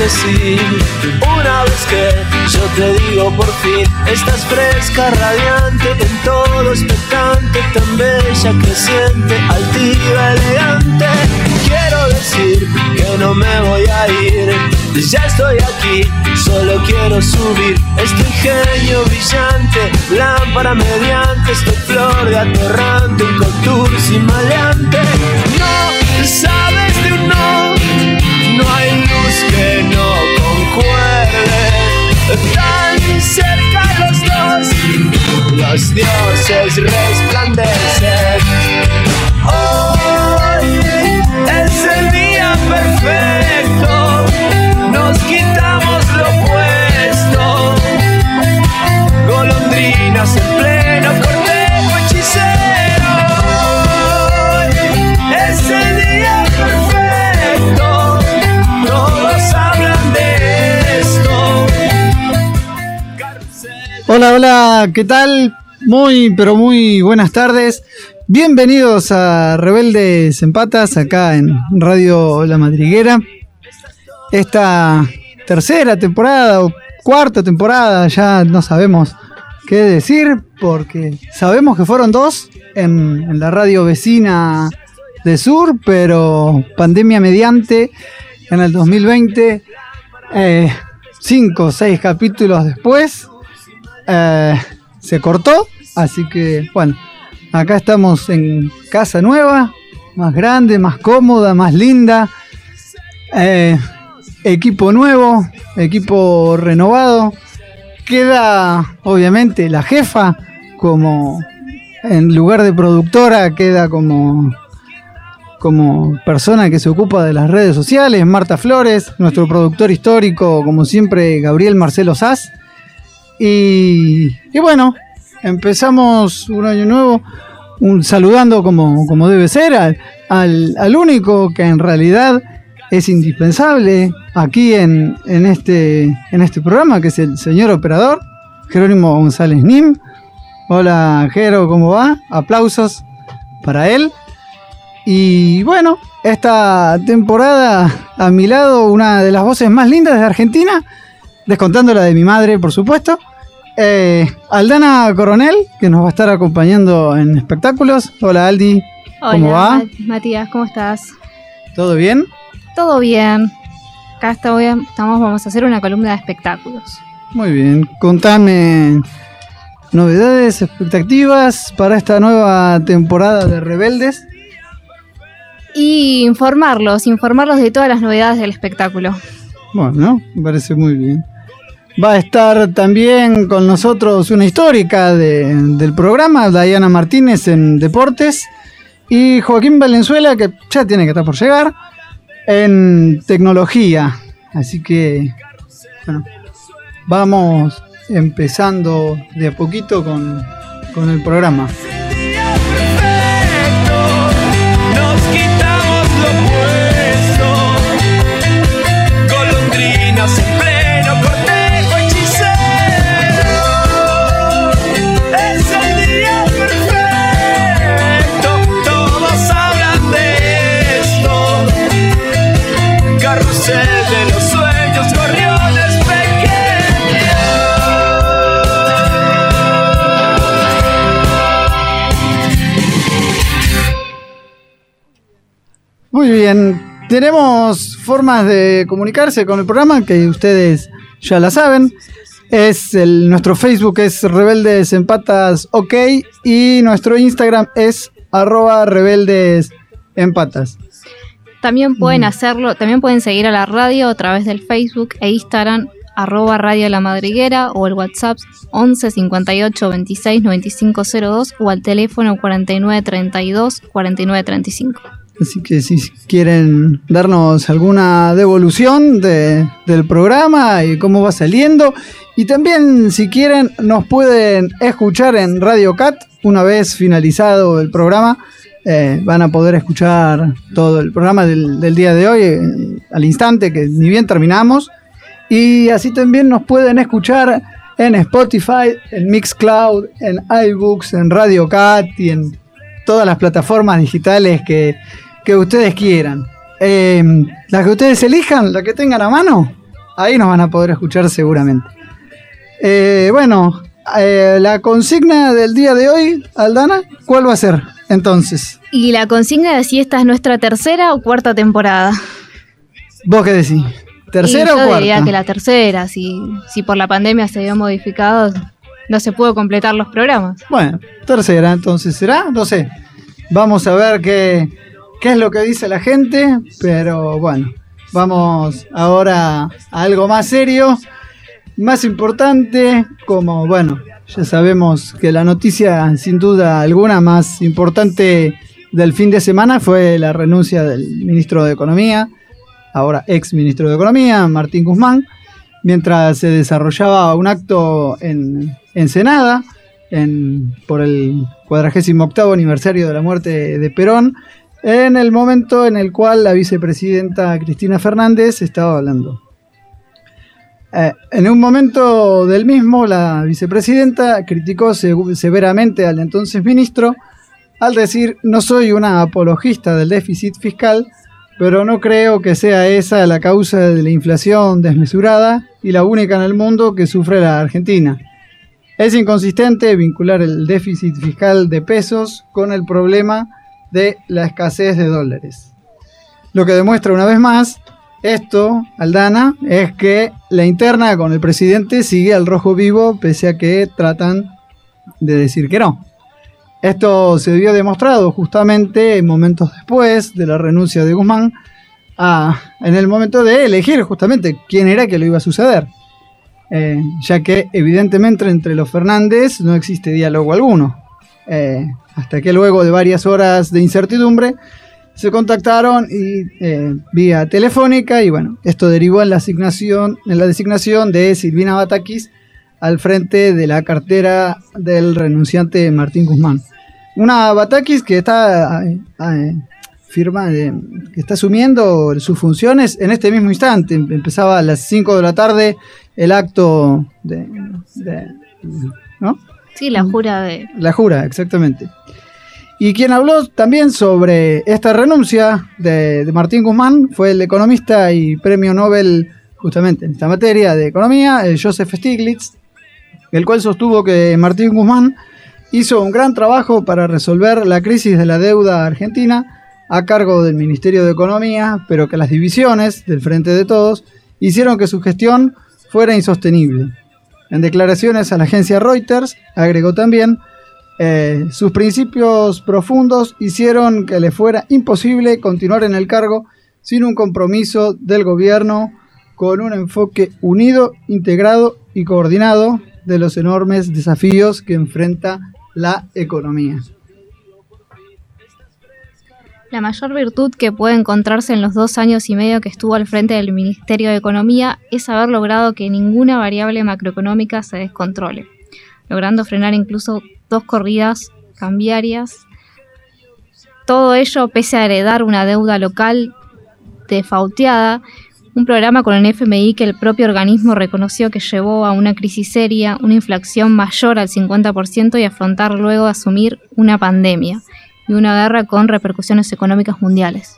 decir una vez que yo te digo por fin estás fresca, radiante, en todo expectante, tan bella, creciente, altiva, elegante. Quiero decir que no me voy a ir, ya estoy aquí, solo quiero subir este ingenio brillante, lámpara mediante, esta flor de atorrante, un contour sin maleante. No sabes de un no los dioses resplandecen. Hoy es el día perfecto, nos quitamos lo puesto. Golondrinas en pleno cortejo hechicero. Hoy es el día perfecto, todos hablan de esto. Hola, hola, ¿qué tal? Muy, pero muy buenas tardes. Bienvenidos a Rebeldes en Patas, acá en Radio La Madriguera. Esta tercera temporada o cuarta temporada, ya no sabemos qué decir, porque sabemos que fueron dos en, la radio vecina de Sur, pero pandemia mediante, en el 2020, eh, cinco o seis capítulos después, eh, se cortó, así que bueno, acá estamos en casa nueva, más grande, más cómoda, más linda, eh, equipo nuevo, equipo renovado, queda obviamente la jefa como en lugar de productora, queda como como persona que se ocupa de las redes sociales, Marta Flores, nuestro productor histórico, como siempre, Gabriel Marcelo Sass. Y, y bueno, empezamos un año nuevo un, saludando como, como debe ser al, al, único que en realidad es indispensable aquí en, en, este, en este programa, que es el señor operador, Jerónimo González Nim. Hola, Jero, ¿cómo va? Aplausos para él. Y bueno, esta temporada a mi lado, una de las voces más lindas de Argentina, descontando la de mi madre, por supuesto. Eh, Aldana Coronel, que nos va a estar acompañando en espectáculos. Hola Aldi, ¿cómo va? Ma- Matías, ¿cómo estás? ¿Todo bien? Todo bien. Acá estamos, vamos a hacer una columna de espectáculos. Muy bien, contame novedades, expectativas para esta nueva temporada de Rebeldes. Y informarlos, informarlos de todas las novedades del espectáculo. Bueno, me parece muy bien. Va a estar también con nosotros una histórica de- del programa, Diana Martínez en Deportes, y Joaquín Valenzuela, que ya tiene que estar por llegar, en Tecnología. Así que, bueno, vamos empezando de a poquito con, con el programa. nos quitamos. Golondrinas Muy bien, tenemos formas de comunicarse con el programa que ustedes ya la saben. Es el, nuestro Facebook es Rebeldes en Patas OK y nuestro Instagram es arroba rebeldes en patas. También pueden Mm. hacerlo, también pueden seguir a la radio a través del Facebook e Instagram, arroba Radio La Madriguera o el WhatsApp 11 58 26 95 02 o al teléfono 49 32 49 35. Así que si quieren darnos alguna devolución de- del programa y cómo va saliendo. Y también si quieren nos pueden escuchar en Radio Cat una vez finalizado el programa. eh, van a poder escuchar todo el programa del, del día de hoy eh, al instante que ni bien terminamos. Y así también nos pueden escuchar en Spotify, en Mixcloud, en iBooks, en Radio Cat y en todas las plataformas digitales que, que ustedes quieran. Eh, la que ustedes elijan, la que tengan a mano, ahí nos van a poder escuchar seguramente. Eh, bueno, eh, la consigna del día de hoy, Aldana, ¿cuál va a ser entonces? Y la consigna de si esta es nuestra tercera o cuarta temporada. ¿Vos qué decís? ¿Tercera Y o yo cuarta? diría que la tercera, si, si por la pandemia se vio modificado, no se pudo completar los programas. Bueno, tercera, entonces será, no sé. Vamos a ver qué, qué es lo que dice la gente, pero bueno, vamos ahora a algo más serio, más importante, como bueno, ya sabemos que la noticia sin duda alguna más importante del fin de semana fue la renuncia del ministro de Economía, ahora ex ministro de Economía, Martín Guzmán, mientras se desarrollaba un acto en Ensenada en, por el 48 aniversario de la muerte de Perón, en el momento en el cual la vicepresidenta Cristina Fernández estaba hablando. Eh, en un momento del mismo, la vicepresidenta criticó se- severamente al entonces ministro al decir, no soy una apologista del déficit fiscal, pero no creo que sea esa la causa de la inflación desmesurada y la única en el mundo que sufre la Argentina. Es inconsistente vincular el déficit fiscal de pesos con el problema de la escasez de dólares. Lo que demuestra una vez más esto, Aldana, es que la interna con el presidente sigue al rojo vivo pese a que tratan de decir que no. Esto se vio demostrado justamente en momentos después de la renuncia de Guzmán, a- en el momento de elegir justamente quién era que lo iba a suceder. Eh, ya que evidentemente entre los Fernández no existe diálogo alguno. Eh, hasta que luego de varias horas de incertidumbre se contactaron y eh, vía telefónica y bueno, esto derivó en la asignación, en la designación de Silvina Batakis al frente de la cartera del renunciante Martín Guzmán. Una Batakis que está eh, eh, firma eh, que está asumiendo sus funciones en este mismo instante. Empezaba a las 5 de la tarde el acto de, de- ¿no? Sí, la jura de... La jura, exactamente. Y quien habló también sobre esta renuncia de, de Martín Guzmán fue el economista y premio Nobel justamente en esta materia de economía, Joseph Stiglitz, el cual sostuvo que Martín Guzmán hizo un gran trabajo para resolver la crisis de la deuda argentina a cargo del Ministerio de Economía, pero que las divisiones del Frente de Todos hicieron que su gestión fuera insostenible. En declaraciones a la agencia Reuters, agregó también, eh, sus principios profundos hicieron que le fuera imposible continuar en el cargo sin un compromiso del gobierno con un enfoque unido, integrado y coordinado de los enormes desafíos que enfrenta la economía. La mayor virtud que puede encontrarse en los dos años y medio que estuvo al frente del Ministerio de Economía es haber logrado que ninguna variable macroeconómica se descontrole, logrando frenar incluso dos corridas cambiarias. Todo ello pese a heredar una deuda local defauteada, un programa con el FMI que el propio organismo reconoció que llevó a una crisis seria, una inflación mayor al 50% y afrontar luego asumir una pandemia y una guerra con repercusiones económicas mundiales.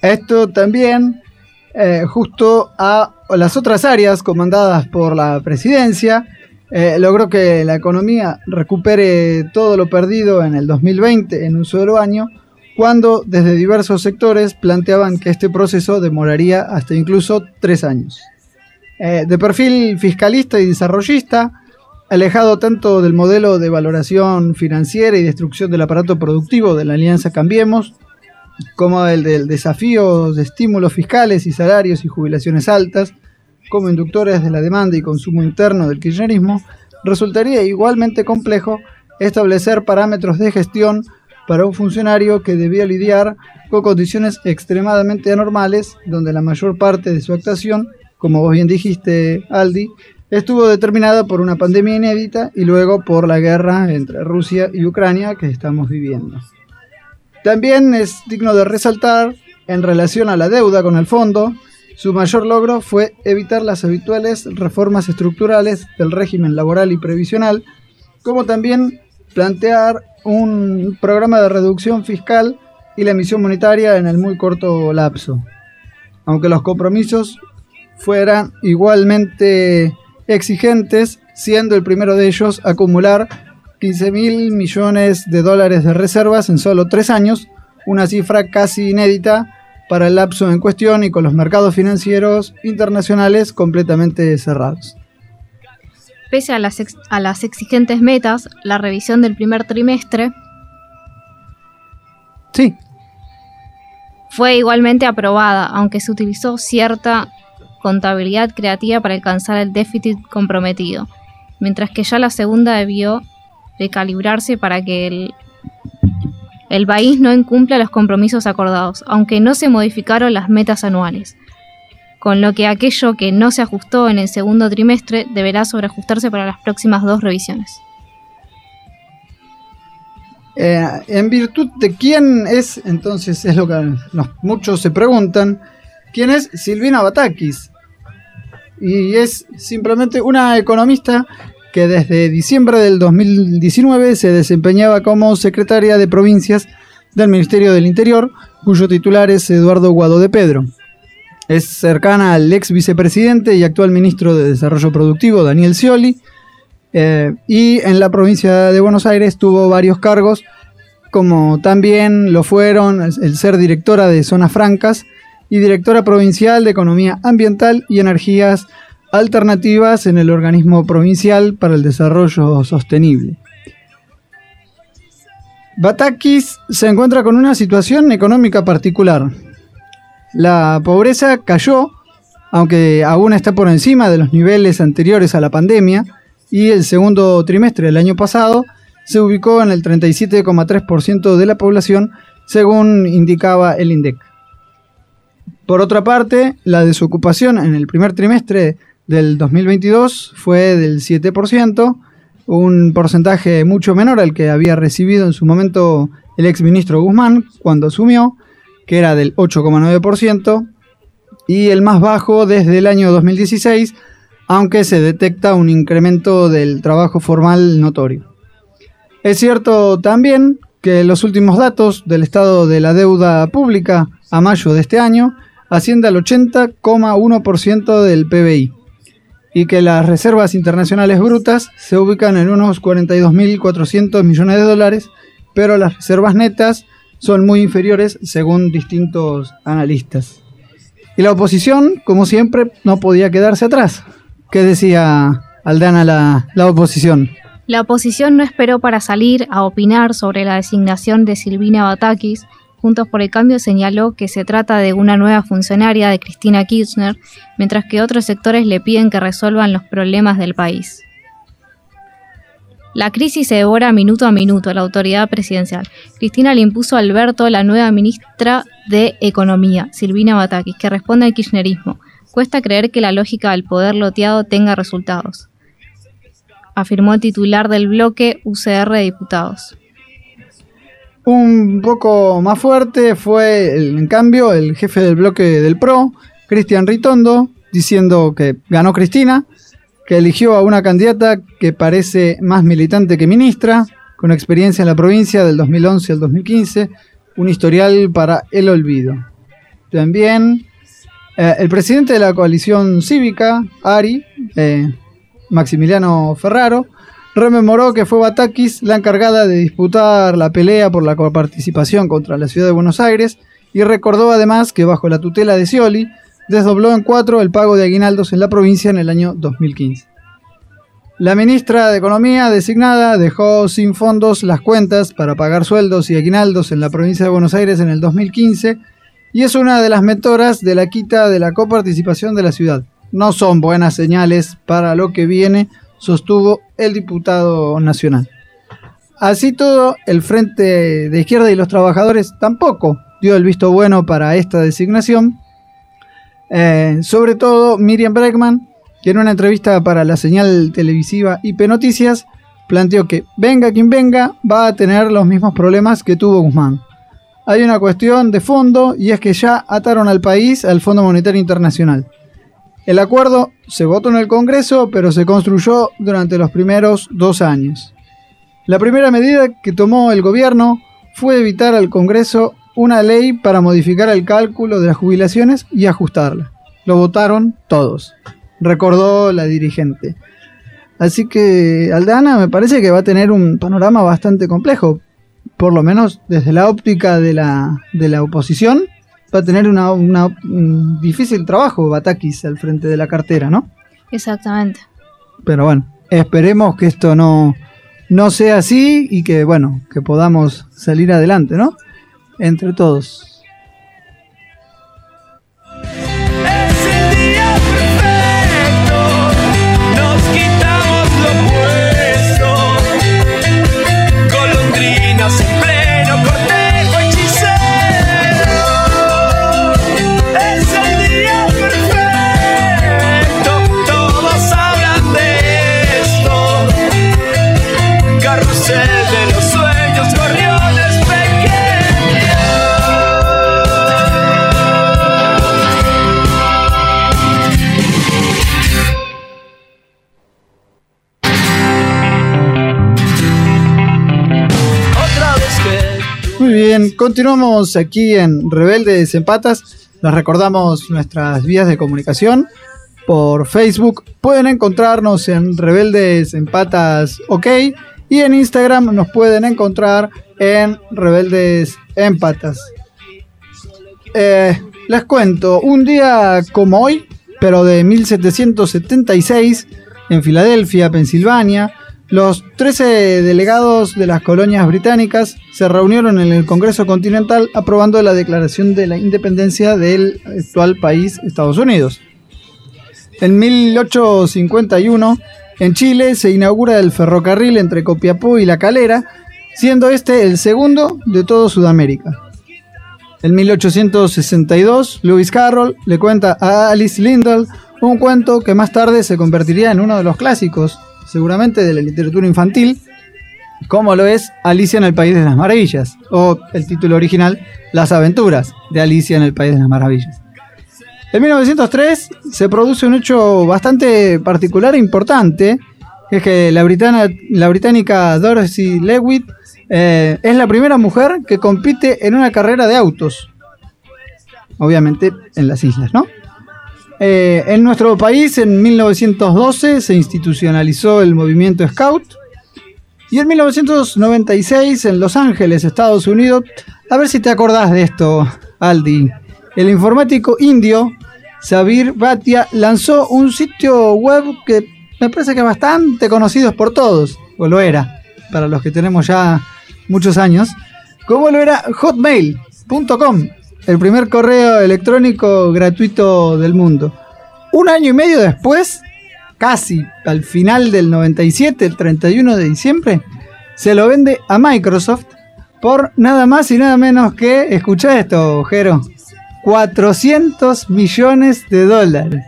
Esto también, eh, justo a las otras áreas comandadas por la presidencia, eh, logró que la economía recupere todo lo perdido en el 2020 en un solo año, cuando desde diversos sectores planteaban que este proceso demoraría hasta incluso tres años. Eh, de perfil fiscalista y desarrollista, alejado tanto del modelo de valoración financiera y destrucción del aparato productivo de la Alianza Cambiemos, como el del desafío de estímulos fiscales y salarios y jubilaciones altas, como inductores de la demanda y consumo interno del kirchnerismo, resultaría igualmente complejo establecer parámetros de gestión para un funcionario que debía lidiar con condiciones extremadamente anormales, donde la mayor parte de su actuación, como vos bien dijiste, Aldi, estuvo determinada por una pandemia inédita y luego por la guerra entre Rusia y Ucrania que estamos viviendo. También es digno de resaltar, en relación a la deuda con el fondo, su mayor logro fue evitar las habituales reformas estructurales del régimen laboral y previsional, como también plantear un programa de reducción fiscal y la emisión monetaria en el muy corto lapso. Aunque los compromisos fueran igualmente exigentes, siendo el primero de ellos acumular 15 mil millones de dólares de reservas en solo tres años, una cifra casi inédita para el lapso en cuestión y con los mercados financieros internacionales completamente cerrados. Pese a las, a las exigentes metas, la revisión del primer trimestre sí. fue igualmente aprobada, aunque se utilizó cierta contabilidad creativa para alcanzar el déficit comprometido, mientras que ya la segunda debió recalibrarse para que el, el país no incumpla los compromisos acordados, aunque no se modificaron las metas anuales, con lo que aquello que no se ajustó en el segundo trimestre deberá sobreajustarse para las próximas dos revisiones. Eh, en virtud de quién es, entonces es lo que muchos se preguntan, ¿quién es Silvina Batakis? Y es simplemente una economista que desde diciembre del 2019 se desempeñaba como secretaria de provincias del Ministerio del Interior, cuyo titular es Eduardo Guado de Pedro. Es cercana al ex vicepresidente y actual ministro de Desarrollo Productivo, Daniel Scioli, eh, y en la provincia de Buenos Aires tuvo varios cargos, como también lo fueron el ser directora de Zonas Francas y directora provincial de Economía Ambiental y Energías alternativas en el organismo provincial para el desarrollo sostenible. Batakis se encuentra con una situación económica particular. La pobreza cayó, aunque aún está por encima de los niveles anteriores a la pandemia, y el segundo trimestre del año pasado se ubicó en el 37,3% de la población, según indicaba el INDEC. Por otra parte, la desocupación en el primer trimestre del 2022 fue del 7%, un porcentaje mucho menor al que había recibido en su momento el ex ministro Guzmán cuando asumió, que era del 8,9%, y el más bajo desde el año 2016, aunque se detecta un incremento del trabajo formal notorio. Es cierto también que los últimos datos del estado de la deuda pública a mayo de este año asciende al 80,1% del PBI y que las reservas internacionales brutas se ubican en unos 42.400 millones de dólares, pero las reservas netas son muy inferiores según distintos analistas. Y la oposición, como siempre, no podía quedarse atrás. ¿Qué decía Aldana la, la oposición? La oposición no esperó para salir a opinar sobre la designación de Silvina Batakis, Juntos por el Cambio señaló que se trata de una nueva funcionaria de Cristina Kirchner, mientras que otros sectores le piden que resuelvan los problemas del país. La crisis se devora minuto a minuto a la autoridad presidencial. Cristina le impuso a Alberto la nueva ministra de Economía, Silvina Batakis, que responde al kirchnerismo. Cuesta creer que la lógica del poder loteado tenga resultados, afirmó el titular del bloque UCR de Diputados. Un poco más fuerte fue, en cambio, el jefe del bloque del PRO, Cristian Ritondo, diciendo que ganó Cristina, que eligió a una candidata que parece más militante que ministra, con experiencia en la provincia del 2011 al 2015, un historial para el olvido. También eh, el presidente de la coalición cívica, ARI, eh, Maximiliano Ferraro, rememoró que fue Batakis la encargada de disputar la pelea por la coparticipación contra la ciudad de Buenos Aires y recordó además que bajo la tutela de Scioli desdobló en cuatro el pago de aguinaldos en la provincia en el año 2015. La ministra de Economía designada dejó sin fondos las cuentas para pagar sueldos y aguinaldos en la provincia de Buenos Aires en el 2015 y es una de las mentoras de la quita de la coparticipación de la ciudad. No son buenas señales para lo que viene sostuvo el diputado nacional. Así todo, el Frente de Izquierda y los Trabajadores tampoco dio el visto bueno para esta designación. Eh, sobre todo Miriam Bregman, que en una entrevista para la señal televisiva IP Noticias planteó que venga quien venga va a tener los mismos problemas que tuvo Guzmán. Hay una cuestión de fondo y es que ya ataron al país al Fondo Monetario Internacional. El acuerdo se votó en el Congreso, pero se construyó durante los primeros dos años. La primera medida que tomó el gobierno fue evitar al Congreso una ley para modificar el cálculo de las jubilaciones y ajustarla. lo votaron todos, recordó la dirigente. Así que Aldana me parece que va a tener un panorama bastante complejo, por lo menos desde la óptica de la, de la oposición, va a tener una, una- un difícil trabajo Batakis al frente de la cartera, ¿no? Exactamente. Pero bueno, esperemos que esto no, no sea así y que, bueno, que podamos salir adelante, ¿no? Entre todos. Continuamos aquí en Rebeldes en Patas. Les recordamos nuestras vías de comunicación por Facebook. Pueden encontrarnos en Rebeldes en Patas OK y en Instagram nos pueden encontrar en Rebeldes en Patas. Eh, les cuento, un día como hoy, pero de 1776, en Filadelfia, Pensilvania, los 13 delegados de las colonias británicas se reunieron en el Congreso Continental aprobando la declaración de la independencia del actual país Estados Unidos. En 1851, en Chile se inaugura el ferrocarril entre Copiapó y La Calera, siendo este el segundo de todo Sudamérica. En 1862, Lewis Carroll le cuenta a Alice Lindell un cuento que más tarde se convertiría en uno de los clásicos, seguramente de la literatura infantil, como lo es Alicia en el País de las Maravillas, o el título original, Las aventuras de Alicia en el País de las Maravillas. En 1903 se produce un hecho bastante particular e importante, que es que la británica Dorothy Lewitt eh, es la primera mujer que compite en una carrera de autos. Obviamente en las islas, ¿no? Eh, en nuestro país, en 1912, se institucionalizó el movimiento Scout. Y en 1996, en Los Ángeles, Estados Unidos, a ver si te acordás de esto, Aldi. El informático indio Sabir Bhatia lanzó un sitio web que me parece que es bastante conocido por todos, o lo era, para los que tenemos ya muchos años, como lo era hotmail.com, el primer correo electrónico gratuito del mundo. Un año y medio después, casi al final del 97, el 31 de diciembre, se lo vende a Microsoft por nada más y nada menos que, escucha esto, Jero, 400 millones de dólares.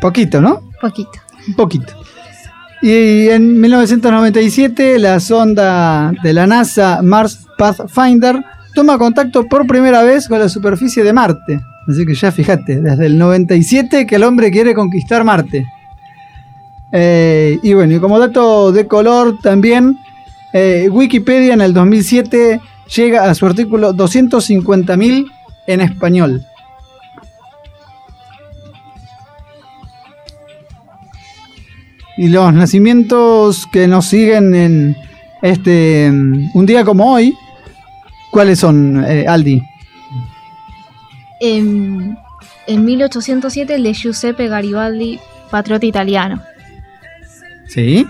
Poquito, ¿no? Poquito. Un poquito. Y en 1997 la sonda de la NASA Mars Pathfinder toma contacto por primera vez con la superficie de Marte. Así que ya fíjate, desde el 97 que el hombre quiere conquistar Marte. Eh, y bueno, y como dato de color también, eh, Wikipedia en el 2007 llega a su artículo 250.000 en español. Y los nacimientos que nos siguen en este mm, un día como hoy, ¿cuáles son, eh, Aldi? En, en 1807 el de Giuseppe Garibaldi, patriota italiano. Sí.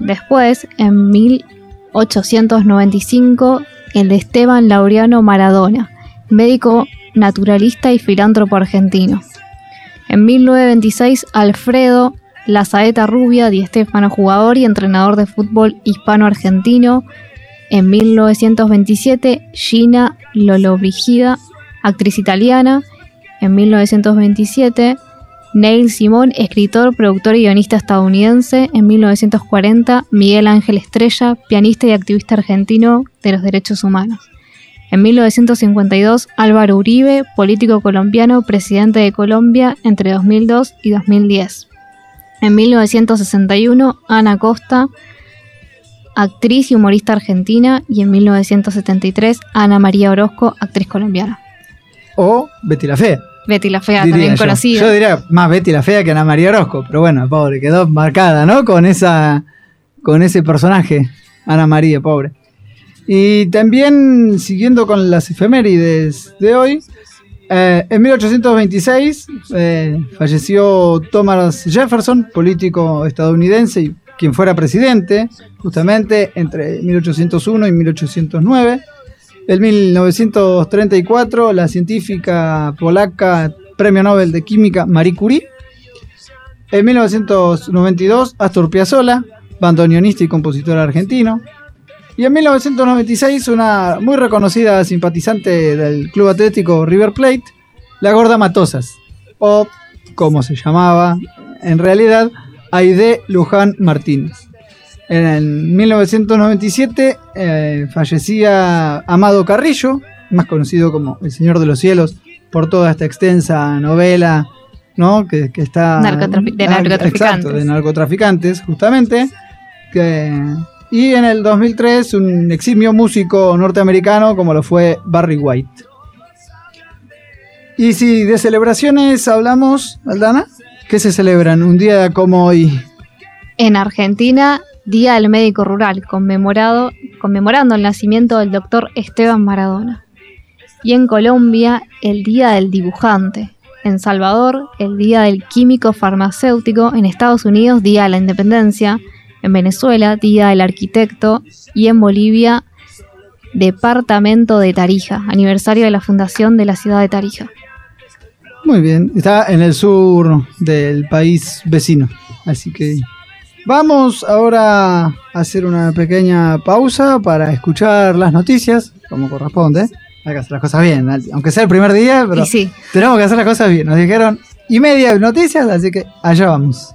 Después, en 1895, el de Esteban Laureano Maradona, médico naturalista y filántropo argentino. En 1926, Alfredo La Saeta Rubia, Di Stefano, jugador y entrenador de fútbol hispano-argentino. En 1927, Gina Lollobrigida, actriz italiana. En 1927, Neil Simon, escritor, productor y guionista estadounidense. En 1940, Miguel Ángel Estrella, pianista y activista argentino de los derechos humanos. En 1952, Álvaro Uribe, político colombiano, presidente de Colombia entre 2002 y 2010. En 1961, Ana Costa, actriz y humorista argentina. Y en 1973, Ana María Orozco, actriz colombiana. O Betty la Fea. Betty la Fea, diría también yo. conocida. Yo diría más Betty la Fea que Ana María Orozco, pero bueno, pobre, quedó marcada, ¿no? Con esa con ese personaje, Ana María, pobre. Y también, siguiendo con las efemérides de hoy, eh, en 1826 eh, falleció Thomas Jefferson, político estadounidense y quien fuera presidente, justamente entre 1801 y 1809. En 1934, la científica polaca Premio Nobel de Química Marie Curie. En 1992, Astor Piazzolla, bandoneonista y compositor argentino. Y en 1996, una muy reconocida simpatizante del club atlético River Plate, la Gorda Matosas, o como se llamaba en realidad, Aide Luján Martínez. En el 1997 eh, fallecía Amado Carrillo, más conocido como El Señor de los Cielos, por toda esta extensa novela ¿no? que, que está... De narcotraficantes. Exacto, de narcotraficantes, justamente. Que, y en el 2003 un eximio músico norteamericano como lo fue Barry White. Y si de celebraciones hablamos, Aldana, ¿qué se celebran un día como hoy? En Argentina, Día del Médico Rural, conmemorado, conmemorando el nacimiento del doctor Esteban Maradona. Y en Colombia, el Día del Dibujante. En Salvador, el Día del Químico Farmacéutico. En Estados Unidos, Día de la Independencia. En Venezuela, Día del Arquitecto. Y en Bolivia, Departamento de Tarija, aniversario de la fundación de la ciudad de Tarija. Muy bien, está en el sur del país vecino. Así que vamos ahora a hacer una pequeña pausa para escuchar las noticias, como corresponde. Hay que hacer las cosas bien, aunque sea el primer día, pero sí, tenemos que hacer las cosas bien. Nos dijeron y media de noticias, así que allá vamos.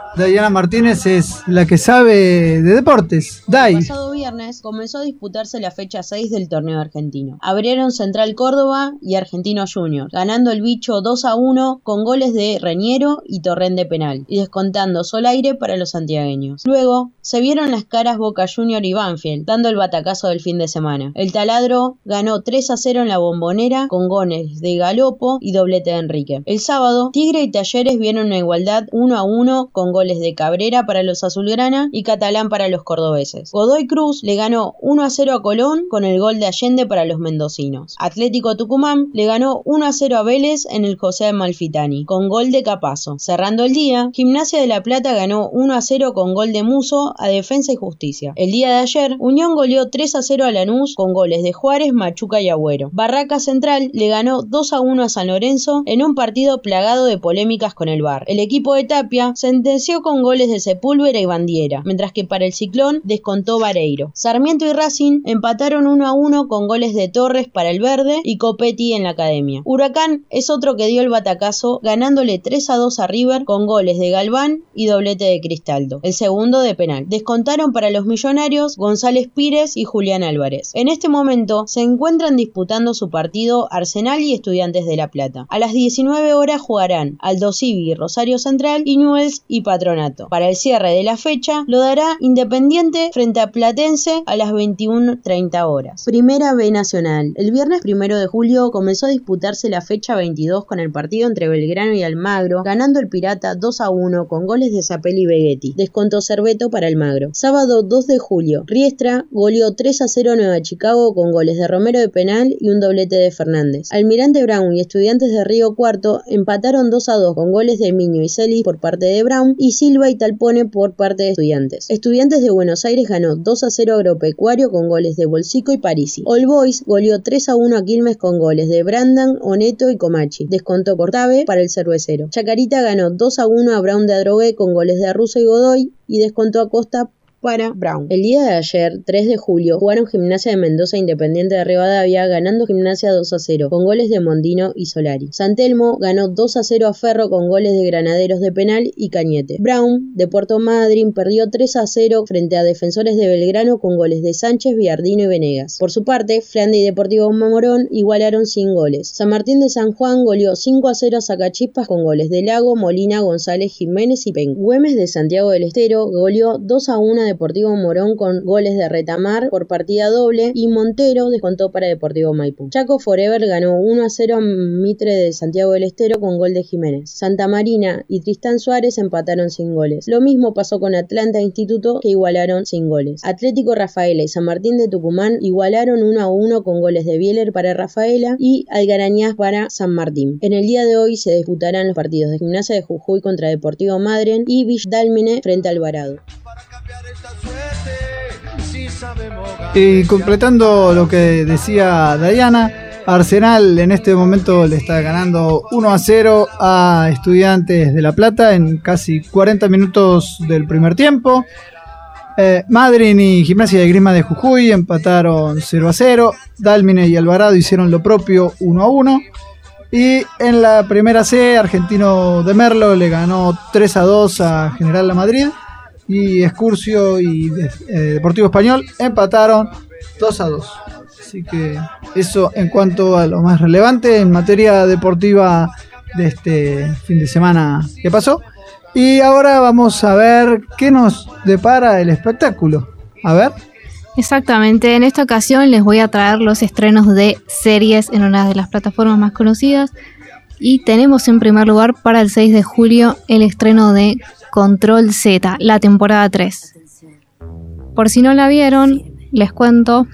Dayana Martínez es la que sabe de deportes. El Day. pasado viernes comenzó a disputarse la fecha 6 del torneo argentino. Abrieron Central Córdoba y Argentino Junior, ganando el bicho 2 a 1 con goles de Reñero y Torren de penal, y descontando sol aire para los santiagueños. Luego, se vieron las caras Boca Junior y Banfield, dando el batacazo del fin de semana. El taladro ganó 3 a 0 en la bombonera con goles de Galopo y doblete de Enrique. El sábado, Tigre y Talleres vieron una igualdad 1 a 1 con goles de Cabrera para los azulgrana y Catalán para los cordobeses. Godoy Cruz le ganó 1 a 0 a Colón con el gol de Allende para los mendocinos. Atlético Tucumán le ganó 1 a 0 a Vélez en el José Amalfitani con gol de Capazo. Cerrando el día, Gimnasia de la Plata ganó 1 a 0 con gol de Muso a Defensa y Justicia. El día de ayer, Unión goleó 3 a 0 a Lanús con goles de Juárez, Machuca y Agüero. Barraca Central le ganó 2 a 1 a San Lorenzo en un partido plagado de polémicas con el VAR. El equipo de Tapia sentenció con goles de Sepúlveda y Bandiera, mientras que para el Ciclón descontó Vareiro. Sarmiento y Racing empataron 1 a 1 con goles de Torres para el Verde y Copetti en la Academia. Huracán es otro que dio el batacazo ganándole 3 a 2 a River con goles de Galván y doblete de Cristaldo, el segundo de penal. Descontaron para los millonarios González Pires y Julián Álvarez. En este momento se encuentran disputando su partido Arsenal y Estudiantes de La Plata. A las 19 horas jugarán Aldo Civi, Rosario Central y Newells y Para el cierre de la fecha lo dará Independiente frente a Platense a las 21.30 horas. Primera B Nacional. El viernes primero de julio comenzó a disputarse la fecha 22 con el partido entre Belgrano y Almagro, ganando el Pirata 2 a 1 con goles de Zapel y Vegetti. Descontó Cerveto para Almagro. Sábado 2 de julio, Riestra goleó 3 a 0 a Nueva Chicago con goles de Romero de penal y un doblete de Fernández. Almirante Brown y Estudiantes de Río Cuarto empataron 2 a 2 con goles de Miño y Celis por parte de Brown y Silva y Talpone por parte de Estudiantes. Estudiantes de Buenos Aires ganó 2 a 0 Agropecuario con goles de Bolsico y Parisi. All Boys goleó 3 a 1 a Quilmes con goles de Brandan, Oneto y Comachi. Descontó Cortave para el cervecero. Chacarita ganó 2 a 1 a Brown de Adrogué con goles de Russo y Godoy y descontó a Costa para Brown. El día de ayer, 3 de julio, jugaron Gimnasia de Mendoza Independiente de Rivadavia, ganando Gimnasia 2 a 0, con goles de Mondino y Solari. Santelmo ganó 2 a 0 a Ferro con goles de Granaderos de penal y Cañete. Brown, de Puerto Madryn, perdió 3 a 0 frente a Defensores de Belgrano con goles de Sánchez, Viardino y Venegas. Por su parte, Flande y Deportivo Mamorón igualaron sin goles. San Martín de San Juan goleó 5 a 0 a Zacachispas con goles de Lago, Molina, González, Jiménez y Pen. Güemes de Santiago del Estero goleó 2 a 1 a Deportivo Morón con goles de Retamar por partida doble y Montero descontó para Deportivo Maipú. Chaco Forever ganó 1 a 0 a Mitre de Santiago del Estero con gol de Jiménez. Santa Marina y Tristán Suárez empataron sin goles. Lo mismo pasó con Atlanta Instituto que igualaron sin goles. Atlético Rafaela y San Martín de Tucumán igualaron 1 a 1 con goles de Bieler para Rafaela y Algarañaz para San Martín. En el día de hoy se disputarán los partidos de Gimnasia de Jujuy contra Deportivo Madren y Dálmine frente al Alvarado. Y completando lo que decía Diana, Arsenal en este momento le está ganando 1 a 0 a Estudiantes de La Plata en casi 40 minutos del primer tiempo. Eh, Madrid y Gimnasia de Grima de Jujuy empataron 0 a 0. Dálmine y Alvarado hicieron lo propio 1 a 1. Y en la primera C, Argentino de Merlo le ganó 3 a 2 a General La Madrid y Excursio y eh, Deportivo Español empataron 2 a 2. Así que eso en cuanto a lo más relevante en materia deportiva de este fin de semana que pasó. Y ahora vamos a ver qué nos depara el espectáculo. A ver. Exactamente, en esta ocasión les voy a traer los estrenos de series en una de las plataformas más conocidas. Y tenemos en primer lugar para el 6 de julio el estreno de Control Z, la temporada 3. Por si no la vieron, les cuento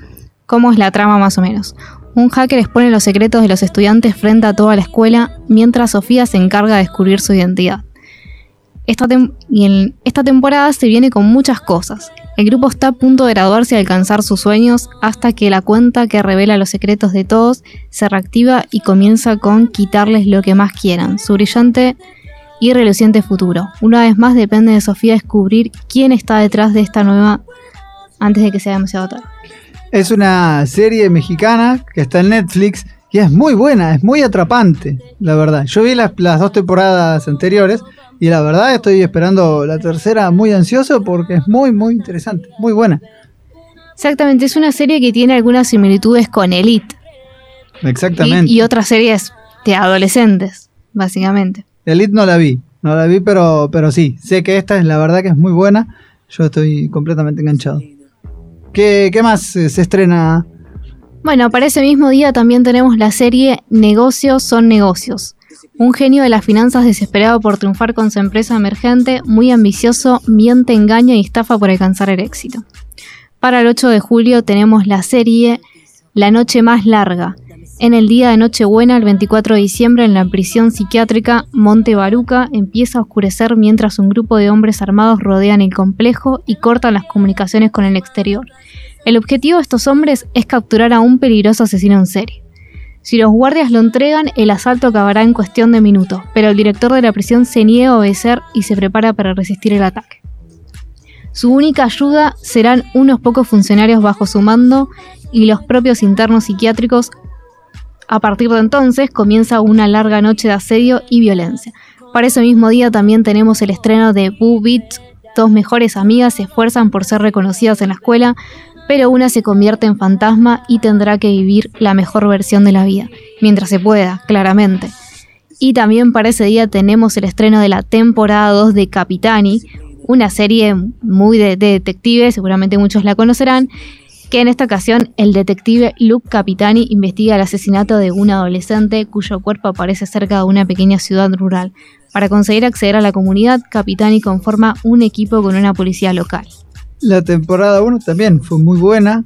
cómo es la trama más o menos. Un hacker expone los secretos de los estudiantes frente a toda la escuela, mientras Sofía se encarga de descubrir su identidad. Esta, esta temporada se viene con muchas cosas. El grupo está a punto de graduarse y alcanzar sus sueños hasta que la cuenta que revela los secretos de todos se reactiva y comienza con quitarles lo que más quieran, su brillante y reluciente futuro. Una vez más depende de Sofía descubrir quién está detrás de esta nueva antes de que sea demasiado tarde. Es una serie mexicana que está en Netflix y es muy buena, es muy atrapante, la verdad. Yo vi las, las dos temporadas anteriores y la verdad estoy esperando la tercera muy ansioso porque es muy, muy interesante, muy buena. Exactamente, es una serie que tiene algunas similitudes con Elite. Exactamente. Y, y otras series de adolescentes, básicamente. Elite no la vi, no la vi, pero, pero sí, sé que esta es la verdad que es muy buena. Yo estoy completamente enganchado. ¿Qué, qué más se estrena? Bueno, para ese mismo día también tenemos la serie Negocios son negocios. Un genio de las finanzas desesperado por triunfar con su empresa emergente, muy ambicioso, miente, engaña y estafa por alcanzar el éxito. Para el 8 de julio tenemos la serie La Noche Más Larga, en el día de Nochebuena, el 24 de diciembre, en la prisión psiquiátrica Monte Baruca, empieza a oscurecer mientras un grupo de hombres armados rodean el complejo y cortan las comunicaciones con el exterior. El objetivo de estos hombres es capturar a un peligroso asesino en serie. Si los guardias lo entregan, el asalto acabará en cuestión de minutos, pero el director de la prisión se niega a obedecer y se prepara para resistir el ataque. Su única ayuda serán unos pocos funcionarios bajo su mando y los propios internos psiquiátricos a partir de entonces comienza una larga noche de asedio y violencia. Para ese mismo día también tenemos el estreno de Boo Beat dos mejores amigas se esfuerzan por ser reconocidas en la escuela, pero una se convierte en fantasma y tendrá que vivir la mejor versión de la vida, mientras se pueda, claramente. Y también para ese día tenemos el estreno de la temporada 2 de Capitani, una serie muy de, de detective, seguramente muchos la conocerán, que en esta ocasión el detective Luke Capitani investiga el asesinato de un adolescente cuyo cuerpo aparece cerca de una pequeña ciudad rural. Para conseguir acceder a la comunidad, Capitani conforma un equipo con una policía local. La temporada 1 también fue muy buena.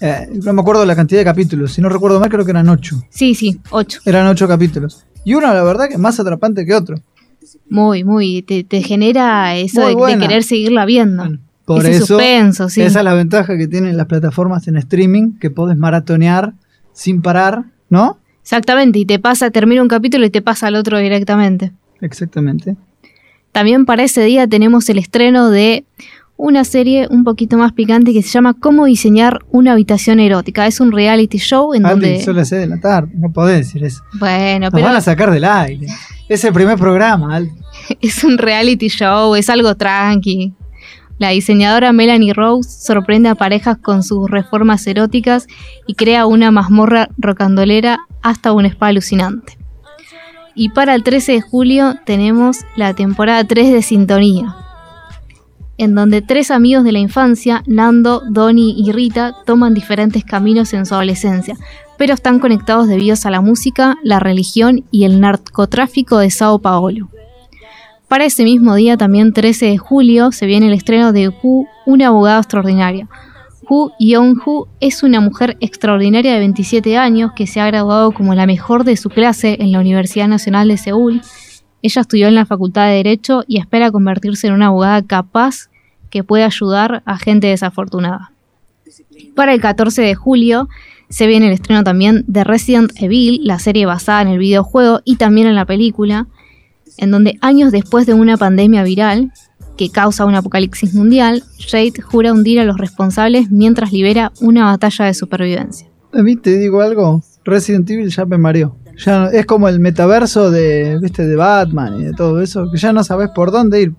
Eh, no me acuerdo la cantidad de capítulos. Si no recuerdo mal, creo que eran 8. Sí, sí, 8. Eran 8 capítulos. Y uno, la verdad, que es más atrapante que otro. Muy, muy. Te, te genera eso Muy de, querer seguirla viendo. Bueno, por Ese eso, suspenso, sí. esa es la ventaja que tienen las plataformas en streaming, que podés maratonear sin parar, ¿no? Exactamente, y te pasa, termina un capítulo y te pasa al otro directamente. Exactamente. También para ese día tenemos el estreno de una serie un poquito más picante que se llama Cómo diseñar una habitación erótica. Es un reality show en Aldi, donde... son las 6 de la tarde, no podés decir eso. Bueno, Nos pero van a sacar del aire. Es el primer programa, Aldi. es un reality show, es algo tranqui. La diseñadora Melanie Rose sorprende a parejas con sus reformas eróticas y crea una mazmorra rocandolera hasta un spa alucinante. Y para el 13 de julio tenemos la temporada 3 de Sintonía, en donde tres amigos de la infancia, Nando, Donnie y Rita, toman diferentes caminos en su adolescencia, pero están conectados debido a la música, la religión y el narcotráfico de Sao Paulo. Para ese mismo día, también 13 de julio, se viene el estreno de Who, una abogada extraordinaria. Who Yeon-Hu es una mujer extraordinaria de 27 años que se ha graduado como la mejor de su clase en la Universidad Nacional de Seúl. Ella estudió en la Facultad de Derecho y espera convertirse en una abogada capaz que pueda ayudar a gente desafortunada. Para el 14 de julio se viene el estreno también de Resident Evil, la serie basada en el videojuego y también en la película, en donde años después de una pandemia viral que causa un apocalipsis mundial, Jade jura hundir a los responsables mientras libera una batalla de supervivencia. A mí te digo algo, Resident Evil ya me mareó. Ya es como el metaverso de, ¿viste? de Batman y de todo eso, que ya no sabes por dónde ir.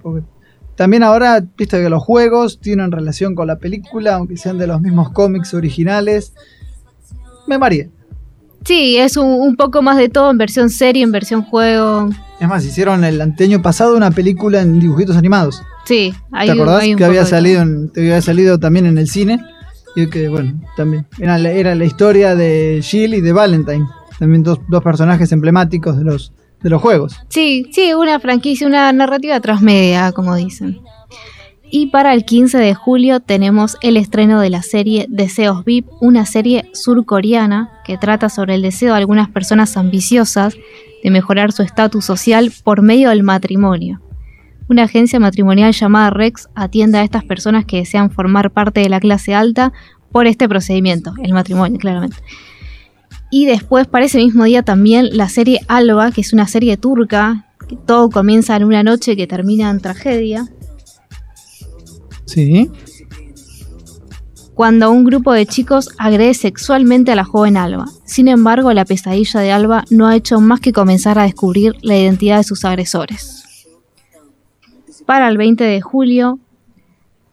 También ahora, viste que los juegos tienen relación con la película, aunque sean de los mismos cómics originales. Me mareé. Sí, es un, un poco más de todo en versión serie, en versión juego. Es más, hicieron el anteño pasado una película en dibujitos animados. Sí, hay ¿Te acordás? hay un que había salido, en- que había salido también en el cine. Y que, bueno, también. Era la, era la historia de Jill y de Valentine. También dos, dos personajes emblemáticos de los, de los juegos. Sí, sí, una franquicia, una narrativa transmedia, como dicen. Y para el 15 de julio tenemos el estreno de la serie Deseos VIP, una serie surcoreana que trata sobre el deseo de algunas personas ambiciosas de mejorar su estatus social por medio del matrimonio. Una agencia matrimonial llamada Rex atiende a estas personas que desean formar parte de la clase alta por este procedimiento, el matrimonio, claramente. Y después, para ese mismo día, también la serie Alba, que es una serie turca, que todo comienza en una noche que termina en tragedia, Sí. cuando un grupo de chicos agrede sexualmente a la joven Alba. Sin embargo, la pesadilla de Alba no ha hecho más que comenzar a descubrir la identidad de sus agresores. Para el 20 de julio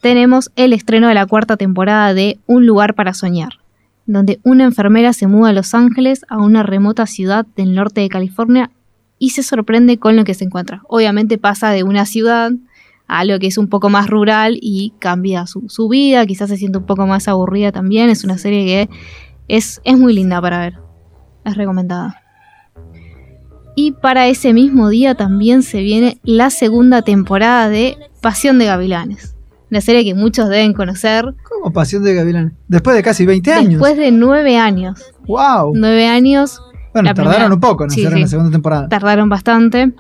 tenemos el estreno de la cuarta temporada de Un lugar para soñar, donde una enfermera se muda a Los Ángeles, a una remota ciudad del norte de California, y se sorprende con lo que se encuentra. Obviamente pasa de una ciudad a algo que es un poco más rural y cambia su, su vida, quizás se siente un poco más aburrida también. Es una serie que es, es muy linda para ver, es recomendada. Y para ese mismo día también se viene la segunda temporada de Pasión de Gavilanes. Una serie que muchos deben conocer. Como Pasión de Gavilán. Después de casi 20 años. Después de nueve años. ¡Wow! Nueve años Bueno, tardaron primera- un poco en sí, hacer sí. la segunda temporada. tardaron bastante.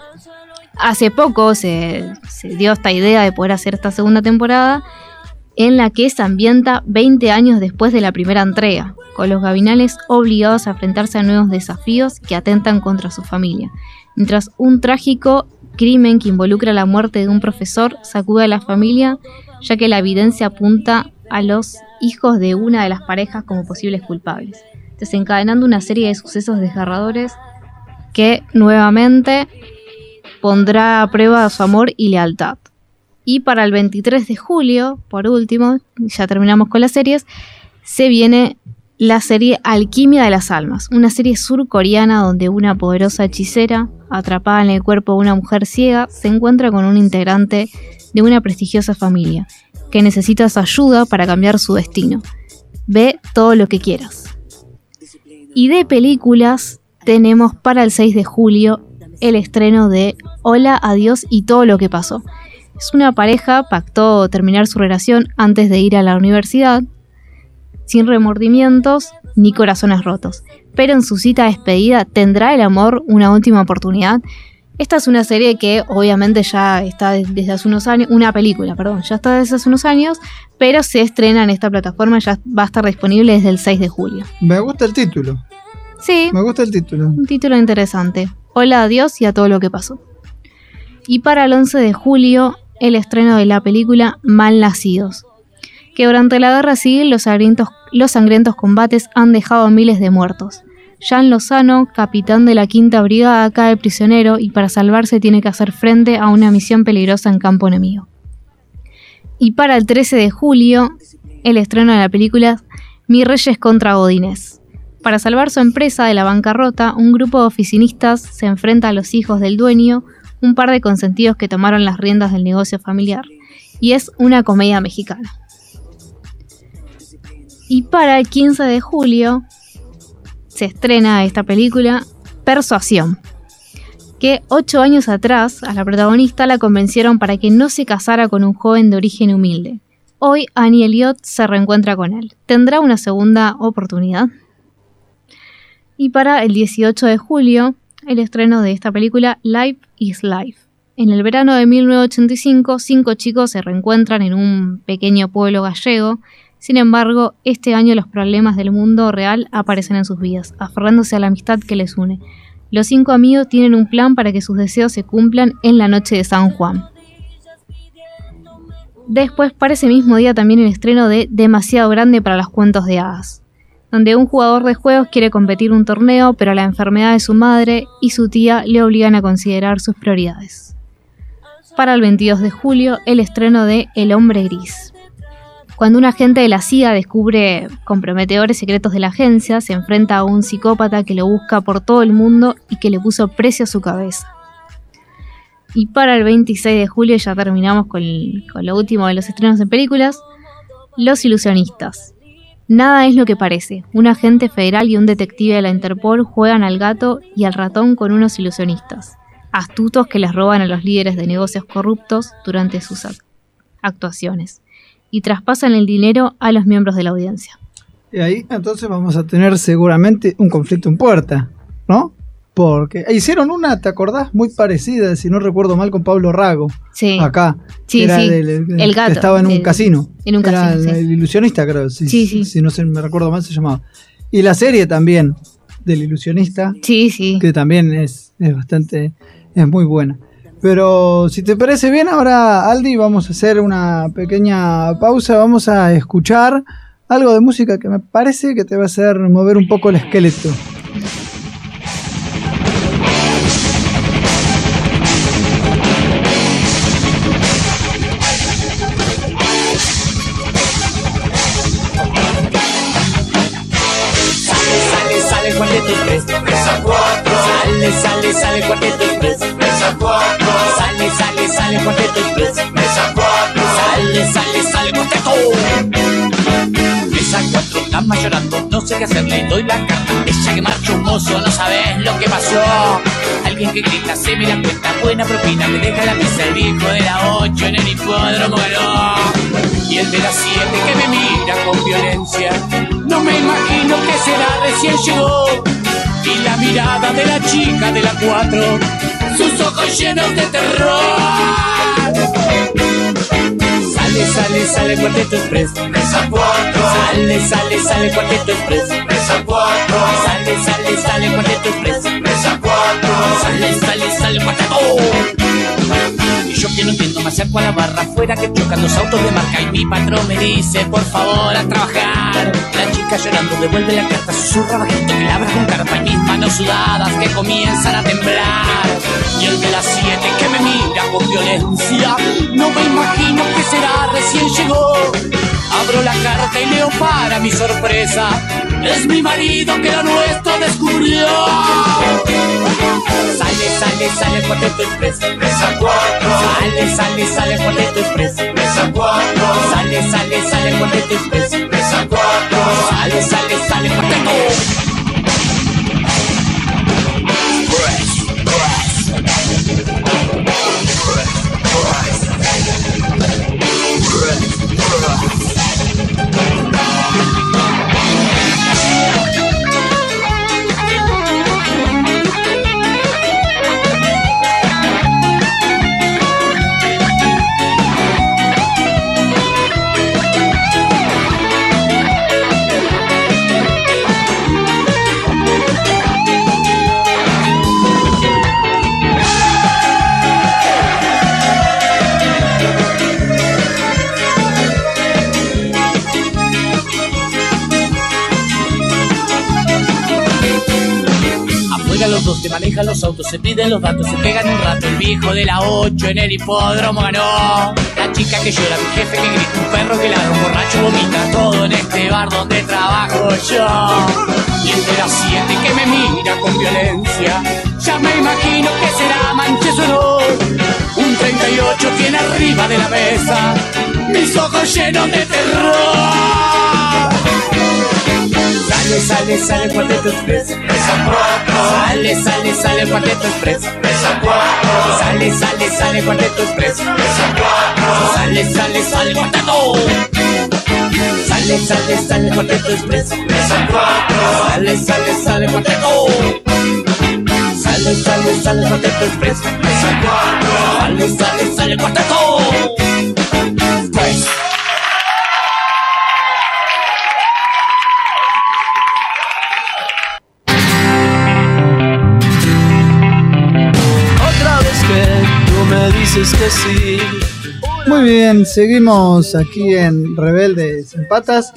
Hace poco se, dio esta idea de poder hacer esta segunda temporada en la que se ambienta 20 años después de la primera entrega, con los gavinales obligados a enfrentarse a nuevos desafíos que atentan contra su familia, mientras un trágico crimen que involucra la muerte de un profesor sacude a la familia, ya que la evidencia apunta a los hijos de una de las parejas como posibles culpables, desencadenando una serie de sucesos desgarradores que nuevamente pondrá a prueba su amor y lealtad. Y para el 23 de julio, por último, ya terminamos con las series, se viene la serie Alquimia de las Almas, una serie surcoreana donde una poderosa hechicera, atrapada en el cuerpo de una mujer ciega, se encuentra con un integrante de una prestigiosa familia, que necesita su ayuda para cambiar su destino. Ve todo lo que quieras. Y de películas tenemos para el 6 de julio el estreno de Hola, adiós y todo lo que pasó. Es una pareja, pactó terminar su relación antes de ir a la universidad, sin remordimientos ni corazones rotos. Pero en su cita de despedida, ¿tendrá el amor una última oportunidad? Esta es una serie que obviamente ya está desde hace unos años, una película, perdón, ya está desde hace unos años, pero se estrena en esta plataforma, ya va a estar disponible desde el 6 de julio. Me gusta el título. Sí. Me gusta el título. Un título interesante. Hola a Dios y a todo lo que pasó. Y para el 11 de julio, el estreno de la película Mal Nacidos, que durante la guerra civil los sangrientos, los sangrientos combates han dejado miles de muertos. Jean Lozano, capitán de la quinta brigada, cae prisionero y para salvarse tiene que hacer frente a una misión peligrosa en campo enemigo. Y para el 13 de julio, el estreno de la película Mi Reyes contra Godines. Para salvar su empresa de la bancarrota, un grupo de oficinistas se enfrenta a los hijos del dueño, un par de consentidos que tomaron las riendas del negocio familiar. Y es una comedia mexicana. Y para el 15 de julio se estrena esta película Persuasión, que ocho años atrás a la protagonista la convencieron para que no se casara con un joven de origen humilde. Hoy Annie Elliot se reencuentra con él. ¿Tendrá una segunda oportunidad? Y para el 18 de julio, el estreno de esta película Life is Life. En el verano de 1985, cinco chicos se reencuentran en un pequeño pueblo gallego sin embargo, este año los problemas del mundo real aparecen en sus vidas, aferrándose a la amistad que les une. Los cinco amigos tienen un plan para que sus deseos se cumplan en la noche de San Juan. Después, para ese mismo día, también el estreno de Demasiado Grande para los Cuentos de Hadas, donde un jugador de juegos quiere competir un torneo, pero la enfermedad de su madre y su tía le obligan a considerar sus prioridades. Para el 22 de julio, el estreno de El Hombre Gris, cuando un agente de la CIA descubre comprometedores secretos de la agencia, se enfrenta a un psicópata que lo busca por todo el mundo y que le puso precio a su cabeza. Y para el 26 de julio ya terminamos con, lo último de los estrenos en películas, Los Ilusionistas. Nada es lo que parece. Un agente federal y un detective de la Interpol juegan al gato y al ratón con unos ilusionistas, astutos que les roban a los líderes de negocios corruptos durante sus actuaciones y traspasan el dinero a los miembros de la audiencia. Y ahí entonces vamos a tener seguramente un conflicto en puerta, ¿no? Porque hicieron una, ¿te acordás? Muy parecida, si no recuerdo mal, con Pablo Rago. Sí. Acá. Sí, era sí. el gato. estaba en un casino. En un era casino. El, ilusionista, creo. Sí, sí. Si no se, me recuerdo mal, se llamaba. Y la serie también, del ilusionista. Sí, sí. Que también es, es bastante. Es muy buena. Pero si te parece bien, ahora Aldi, vamos a hacer una pequeña pausa, vamos a escuchar algo de música que me parece que te va a hacer mover un poco el esqueleto. No qué hacer, le doy la carta. Ella que marcha un mozo, no sabes lo que pasó. Alguien que grita, se me la cuenta, buena propina, me deja la mesa el viejo de la 8 en el hipódromo ganó. Y el de la 7 que me mira con violencia, no me imagino que será recién llegó. Y la mirada de la chica de la 4, sus ojos llenos de terror. Sale, sale, sale Cuarteto Express. Mesa 4. Sale, sale, sale Cuarteto Express. Mesa 4. Sale, sale, sale Cuarteto Express. Mesa 4. Sale, sale, sale Cuarteto. Y yo que no entiendo, me acerco a la barra afuera que chocan los autos de marca y mi patrón me dice, por favor, a trabajar. Devuelve la carta, susurra bajito abra con carpa y mis manos sudadas que comienzan a temblar. Y el de las siete que me mira con violencia, no me imagino que será, recién llegó. Abro la carta y leo para mi sorpresa, es mi marido que lo nuestro descubrió. Sale, sale, sale Cuarteto Express. Mesa 4. Sale, sale, sale Cuarteto Express. Mesa 4. Sale, sale, sale Cuarteto Express. Mesa 4. Sale, sale, sale Cuarteto. Te manejan los autos, se piden los datos, se pegan un rato. El viejo de la 8 en el hipódromo ganó. La chica que llora, mi jefe que grita, un perro que ladra, un borracho vomita. Todo en este bar donde trabajo yo. Y de las 7 que me mira con violencia. Ya me imagino que será manches o no. Un 38 tiene arriba de la mesa. Mis ojos llenos de terror. Sale, sale, sale Cuarteto Express. Mesa 4. Sale, sale, sale Cuarteto Express. Mesa 4. Sale, sale, sale Cuarteto Express. Mesa 4. Sale, sale, sale Cuarteto. Sale, sale, sale Cuarteto Express. Mesa 4. Sale, sale, sale Cuarteto. Sale, sale, sale Cuarteto Express. Mesa 4. Sale, sale, sale Cuarteto. Express. Dices que sí. Muy bien, seguimos aquí en Rebeldes en Patas.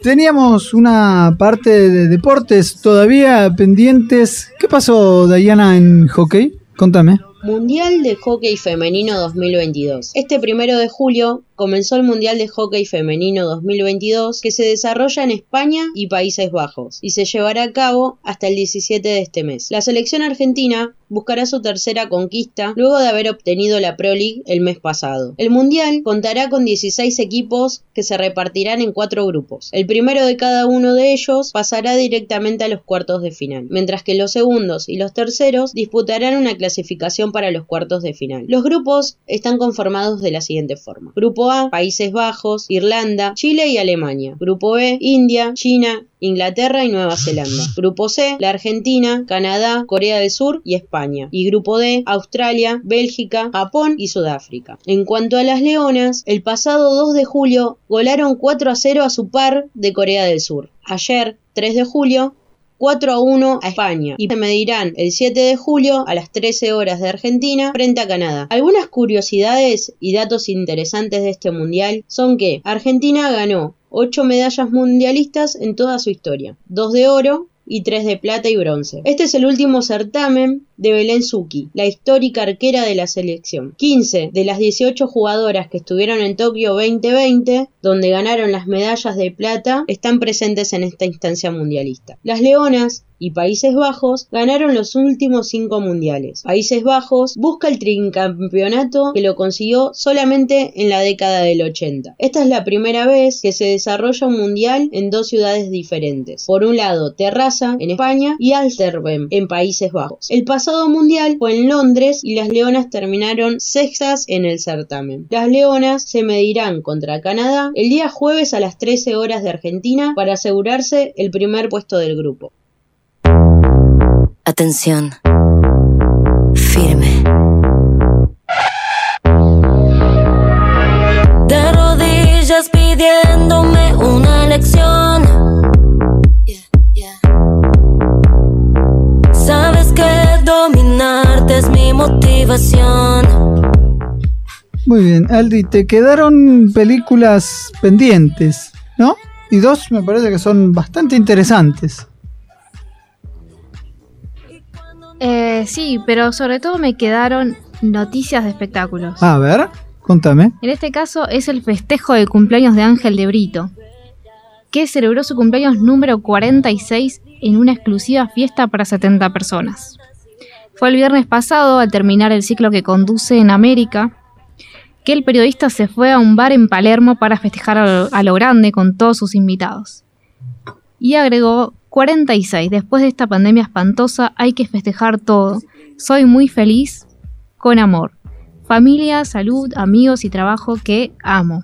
Teníamos una parte de deportes todavía pendientes. ¿Qué pasó, Diana, en hockey? Contame. Mundial de Hockey Femenino 2022. Este primero de julio comenzó el Mundial de Hockey Femenino 2022 que se desarrolla en España y Países Bajos y se llevará a cabo hasta el 17 de este mes. La selección argentina buscará su tercera conquista luego de haber obtenido la Pro League el mes pasado. El Mundial contará con 16 equipos que se repartirán en cuatro grupos. El primero de cada uno de ellos pasará directamente a los cuartos de final, mientras que los segundos y los terceros disputarán una clasificación para los cuartos de final. Los grupos están conformados de la siguiente forma. Grupo A, Países Bajos, Irlanda, Chile y Alemania. Grupo B, India, China, Inglaterra y Nueva Zelanda. Grupo C, la Argentina, Canadá, Corea del Sur y España. Y Grupo D, Australia, Bélgica, Japón y Sudáfrica. En cuanto a las Leonas, el pasado 2 de julio golaron 4 a 0 a su par de Corea del Sur. Ayer, 3 de julio, 4 a 1 a España. Y se medirán el 7 de julio a las 13 horas de Argentina frente a Canadá. Algunas curiosidades y datos interesantes de este mundial son que Argentina ganó 8 medallas mundialistas en toda su historia, 2 de oro y 3 de plata y bronce. Este es el último certamen de Belén Suki, la histórica arquera de la selección. 15 de las 18 jugadoras que estuvieron en Tokio 2020, donde ganaron las medallas de plata, están presentes en esta instancia mundialista. Las Leonas y Países Bajos ganaron los últimos cinco mundiales. Países Bajos busca el tricampeonato que lo consiguió solamente en la década del 80. Esta es la primera vez que se desarrolla un mundial en dos ciudades diferentes. Por un lado, Terraza en España y Amsterdam en Países Bajos. El pasado mundial fue en Londres y las Leonas terminaron sextas en el certamen. Las Leonas se medirán contra Canadá el día jueves a las 13 horas de Argentina para asegurarse el primer puesto del grupo. Atención. Firme. De rodillas pidiéndome una lección. Sabes que dominarte es mi motivación. Muy bien, Aldi, te quedaron películas pendientes, ¿no? Y dos me parece que son bastante interesantes. Eh, sí, pero sobre todo me quedaron noticias de espectáculos. A ver, contame. En este caso es el festejo de cumpleaños de Ángel de Brito, que celebró su cumpleaños número 46 en una exclusiva fiesta para 70 personas. Fue el viernes pasado, al terminar el ciclo que conduce en América, que el periodista se fue a un bar en Palermo para festejar a lo, a lo grande con todos sus invitados. Y agregó 46. Después de esta pandemia espantosa hay que festejar todo. Soy muy feliz con amor. Familia, salud, amigos y trabajo que amo.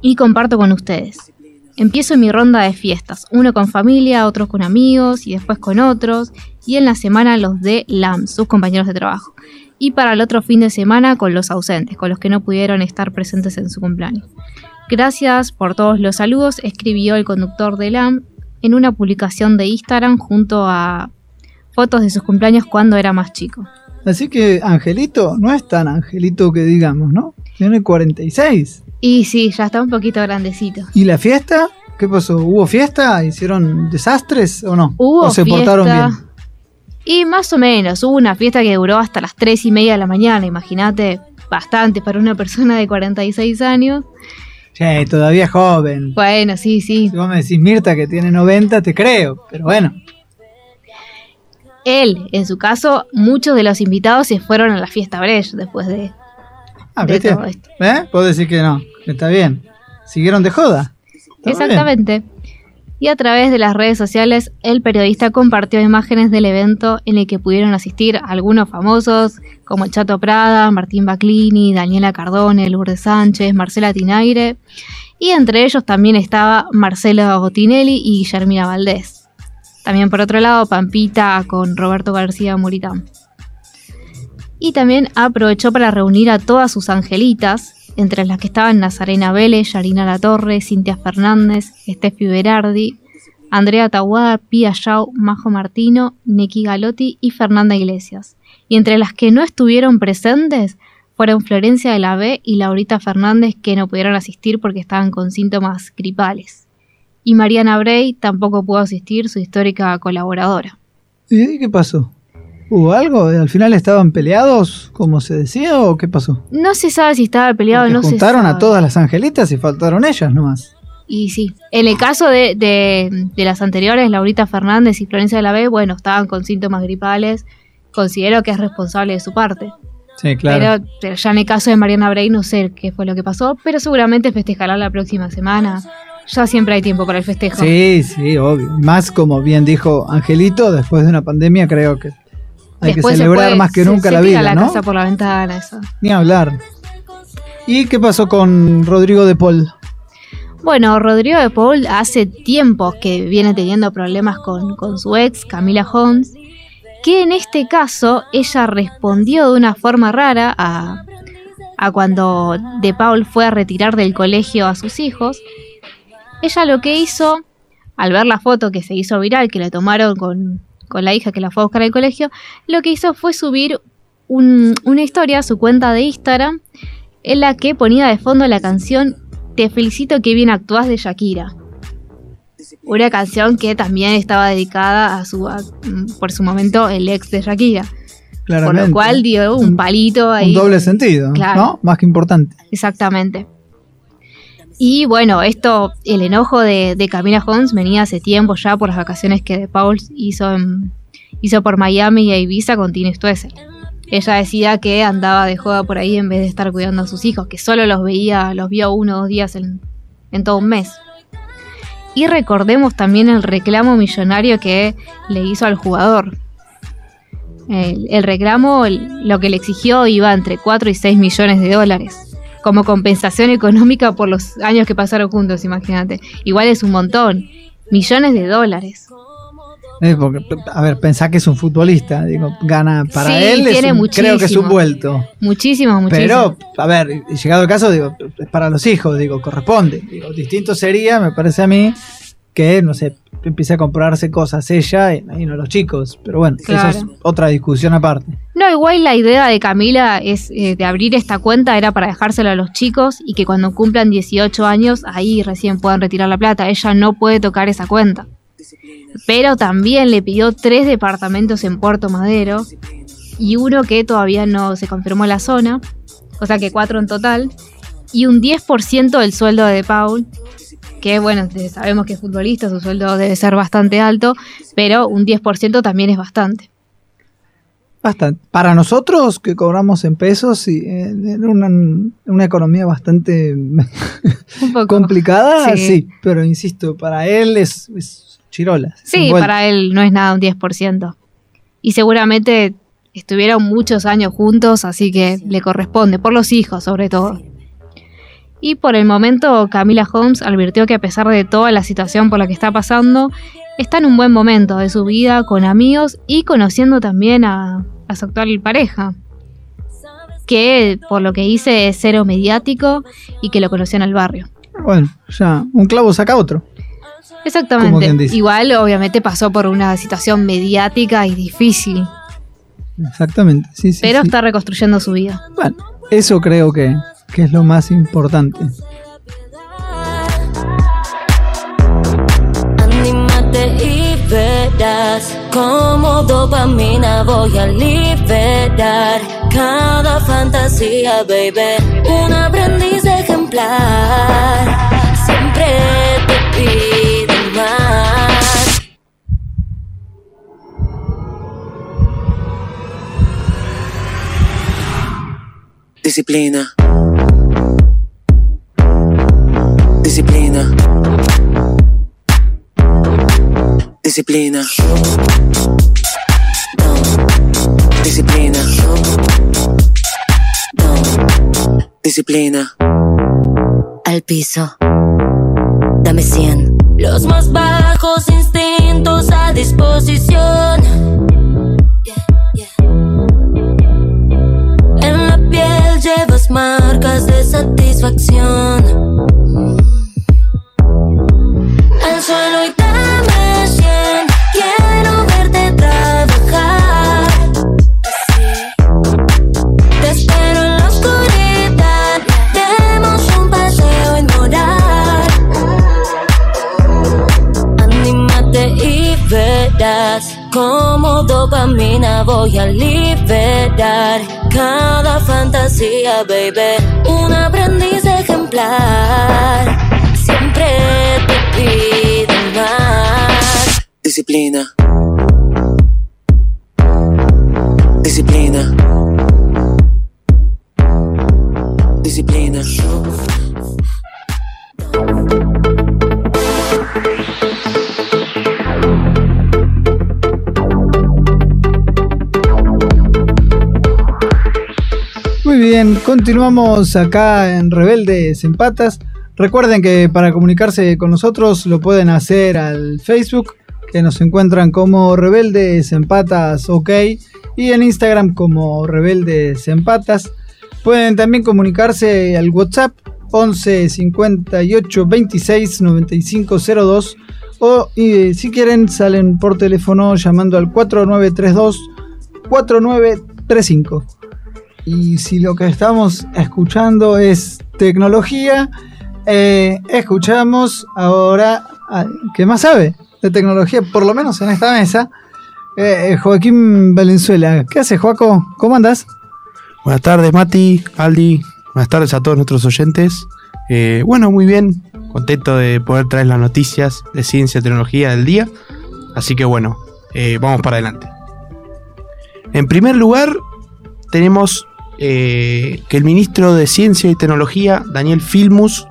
Y comparto con ustedes. Empiezo mi ronda de fiestas, uno con familia, otro con amigos y después con otros, y en la semana los de LAM, sus compañeros de trabajo. Y para el otro fin de semana con los ausentes, con los que no pudieron estar presentes en su cumpleaños. Gracias por todos los saludos, escribió el conductor de LAM en una publicación de Instagram junto a fotos de sus cumpleaños cuando era más chico. Así que Angelito no es tan Angelito que digamos, ¿no? Tiene 46. Y sí, ya está un poquito grandecito. ¿Y la fiesta? ¿Qué pasó? ¿Hubo fiesta? ¿Hicieron desastres o no? Hubo ¿O se fiesta, portaron bien? Y más o menos, hubo una fiesta que duró hasta las 3 y media de la mañana, imagínate, bastante para una persona de 46 años. Che, todavía es joven. Bueno, sí, sí. Si vos me decís Mirta que tiene 90, te creo. Pero bueno, Él, en su caso, muchos de los invitados se fueron a la fiesta Brecht después de... ah, De todo esto. ¿Eh? Puedo decir que no, que está bien. Siguieron de joda. Está bien. Y a través de las redes sociales, el periodista compartió imágenes del evento en el que pudieron asistir algunos famosos como Chato Prada, Martín Baclini, Daniela Cardone, Lourdes Sánchez, Marcela Tinaire, y entre ellos también estaba Marcelo Gotinelli y Guillermina Valdés. También por otro lado, Pampita con Roberto García Muritán. Y también aprovechó para reunir a todas sus angelitas, entre las que estaban Nazarena Vélez, Yarina La Torre, Cintia Fernández, Steffi Berardi, Andrea Tahuada, Pia Yao, Majo Martino, Neki Galotti y Fernanda Iglesias. Y entre las que no estuvieron presentes fueron Florencia de la B y Laurita Fernández que no pudieron asistir porque estaban con síntomas gripales. Y Mariana Bray tampoco pudo asistir, su histórica colaboradora. ¿Y qué pasó? ¿Hubo algo? ¿Al final estaban peleados, como se decía, o qué pasó? No se sabe si estaba peleado, Porque no se juntaron a todas las angelitas y faltaron ellas nomás. Y sí, en el caso de, de- de las anteriores, Laurita Fernández y Florencia de la B, bueno, estaban con síntomas gripales. Considero que es responsable de su parte. Sí, Pero, pero ya en el caso de Mariana Bray no sé qué fue lo que pasó, pero seguramente festejará la próxima semana. Ya siempre hay tiempo para el festejo. Sí, sí, obvio. Más como bien dijo Angelito, después de una pandemia creo que hay Después que celebrar puede- más que nunca se la vida, la ¿no? casa por la ventana, eso. Ni hablar. ¿Y qué pasó con Rodrigo de Paul? Bueno, Rodrigo de Paul hace tiempo que viene teniendo problemas con, con su ex, Camila Holmes, que en este caso ella respondió de una forma rara a, a cuando De Paul fue a retirar del colegio a sus hijos. Ella lo que hizo, al ver la foto que se hizo viral, que le tomaron con, con la hija que la fue a buscar al colegio, lo que hizo fue subir un- una historia a su cuenta de Instagram en la que ponía de fondo la canción Te felicito que bien actúas de Shakira. Una canción que también estaba dedicada a su a- por su momento el ex de Shakira. Por Claramente. lo cual dio un palito ahí. Un doble sentido, Claro. ¿no? Más que importante. Exactamente. Y bueno, esto, el enojo de, Camila Holmes venía hace tiempo ya por las vacaciones que Paul hizo, en- hizo por Miami y Ibiza con Tine Stoessel. Ella decía que andaba de joda por ahí en vez de estar cuidando a sus hijos, que solo los veía, los vio uno o dos días en, en todo un mes. Y recordemos también el reclamo millonario que le hizo al jugador. El, reclamo, lo que le exigió iba entre 4 y 6 millones de dólares como compensación económica por los años que pasaron juntos, imagínate. Igual es un montón. Millones de dólares. Porque, a ver, pensá que es un futbolista. Digo, gana para Sí, él. es tiene un- creo que es un vuelto. Muchísimo, muchísimo. Pero, a ver, llegado el caso, digo, es para los hijos, digo, corresponde. Digo, distinto sería, me parece a mí, que, no sé, empiece a comprarse cosas ella y, no los chicos. Pero bueno, Claro. eso es otra discusión aparte. No, igual la idea de Camila es eh, de abrir esta cuenta era para dejársela a los chicos y que cuando cumplan 18 años ahí recién puedan retirar la plata. Ella no puede tocar esa cuenta. Pero también le pidió tres departamentos en Puerto Madero y uno que todavía no se confirmó la zona, o sea que cuatro en total, y un 10% del sueldo de Paul, que bueno, sabemos que es futbolista, su sueldo debe ser bastante alto, pero un 10% también es bastante. Bastante. Para nosotros que cobramos en pesos y eh, en una, una economía bastante Un poco. complicada, Sí. sí. pero insisto, para él es, es chirola. es Sí, para él no es nada un 10%. Y seguramente estuvieron muchos años juntos, así que le corresponde, por los hijos sobre todo. Y por el momento, Camila Holmes advirtió que a pesar de toda la situación por la que está pasando, está en un buen momento de su vida con amigos y conociendo también a, a su actual pareja. Que por lo que dice es cero mediático y que lo conoció en el barrio. Bueno, ya, un clavo saca otro. Exactamente. Igual, obviamente, pasó por una situación mediática y difícil. Exactamente, sí, sí. pero sí. está reconstruyendo su vida. Bueno, eso creo que, que es lo más importante. Anímate y verás como dopamina voy a liberar cada fantasía, baby. Un aprendiz ejemplar, siempre te pido más. Disciplina. Disciplina. Disciplina. Disciplina. Disciplina. Al piso, dame 100. Los más bajos instintos a disposición. En la piel llevas marcas de satisfacción. Voy a liberar cada fantasía, baby. Un aprendiz ejemplar. Siempre te pido más. Disciplina. Continuamos acá en Rebeldes en Patas. Recuerden que para comunicarse con nosotros lo pueden hacer al Facebook, que nos encuentran como Rebeldes en Patas OK, y en Instagram como Rebeldes en Patas. Pueden también comunicarse al WhatsApp 11 58 26 95 02 o y, si quieren salen por teléfono llamando al 4932 4935. Y si lo que estamos escuchando es tecnología, eh, escuchamos ahora, a- ¿qué más sabe de tecnología? Por lo menos en esta mesa, eh, Joaquín Valenzuela. ¿Qué hace, Joaco? ¿Cómo andas? Buenas tardes, Mati, Aldi. Buenas tardes a todos nuestros oyentes. Eh, bueno, muy bien. Contento de poder traer las noticias de ciencia y tecnología del día. Así que bueno, vamos para adelante. En primer lugar, tenemos eh, que el ministro de Ciencia y Tecnología, Daniel Filmus,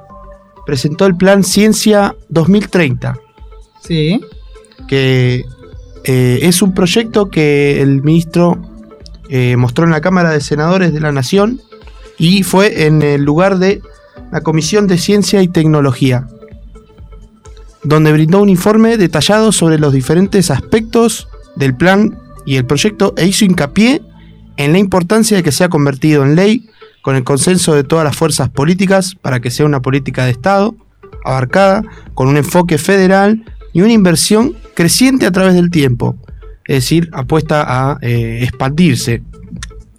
presentó el plan Ciencia 2030 Sí. que eh, es un proyecto que el ministro eh, mostró en la Cámara de Senadores de la Nación y fue en el lugar de la Comisión de Ciencia y Tecnología, donde brindó un informe detallado sobre los diferentes aspectos del plan y el proyecto e hizo hincapié en la importancia de que sea convertido en ley con el consenso de todas las fuerzas políticas para que sea una política de Estado abarcada con un enfoque federal y una inversión creciente a través del tiempo, es decir, apuesta a eh, expandirse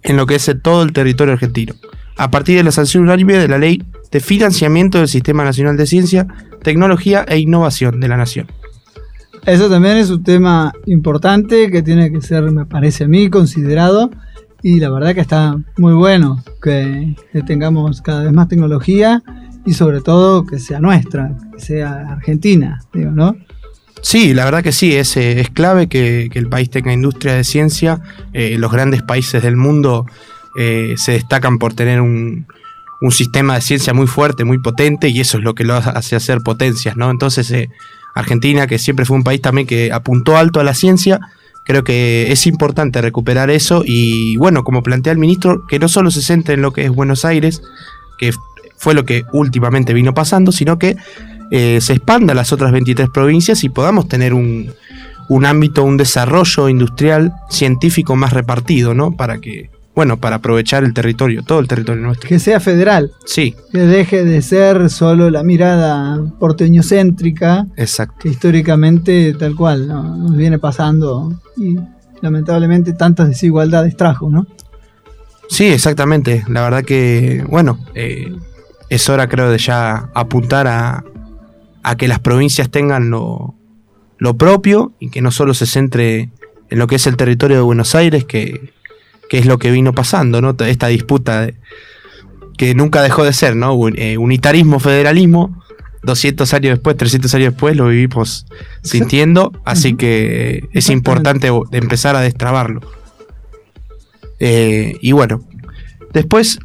en lo que es todo el territorio argentino, a partir de la sanción unánime de la Ley de Financiamiento del Sistema Nacional de Ciencia, Tecnología e Innovación de la Nación. Eso también es un tema importante que tiene que ser, me parece a mí, considerado. Y la verdad que está muy bueno que, tengamos cada vez más tecnología y sobre todo que sea nuestra, que sea argentina, digo, ¿no? Sí, la verdad que sí, es, eh, es clave que, que el país tenga industria de ciencia. Eh, los grandes países del mundo eh, se destacan por tener un, un sistema de ciencia muy fuerte, muy potente, y eso es lo que lo hace hacer potencias, ¿no? Entonces, Argentina, que siempre fue un país también que apuntó alto a la ciencia, creo que es importante recuperar eso y, bueno, como plantea el ministro, que no solo se centre en lo que es Buenos Aires, que fue lo que últimamente vino pasando, sino que eh, se expanda a las otras 23 provincias y podamos tener un, un ámbito, un desarrollo industrial, científico más repartido, ¿no? Para que, bueno, para aprovechar el territorio, todo el territorio nuestro. Que sea federal, Sí, que deje de ser solo la mirada porteñocéntrica exacto. que históricamente tal cual ¿no? nos viene pasando y lamentablemente tantas desigualdades trajo, ¿no? Sí, exactamente. La verdad que, bueno, eh, es hora creo de ya apuntar a, a que las provincias tengan lo, lo propio y que no solo se centre en lo que es el territorio de Buenos Aires, que, que es lo que vino pasando, ¿no? Esta disputa de- que nunca dejó de ser, ¿no? Un- eh, unitarismo, federalismo. 200 años después, 300 años después lo vivimos sintiendo, así que es Exactamente. importante empezar a destrabarlo. Eh, y bueno, después,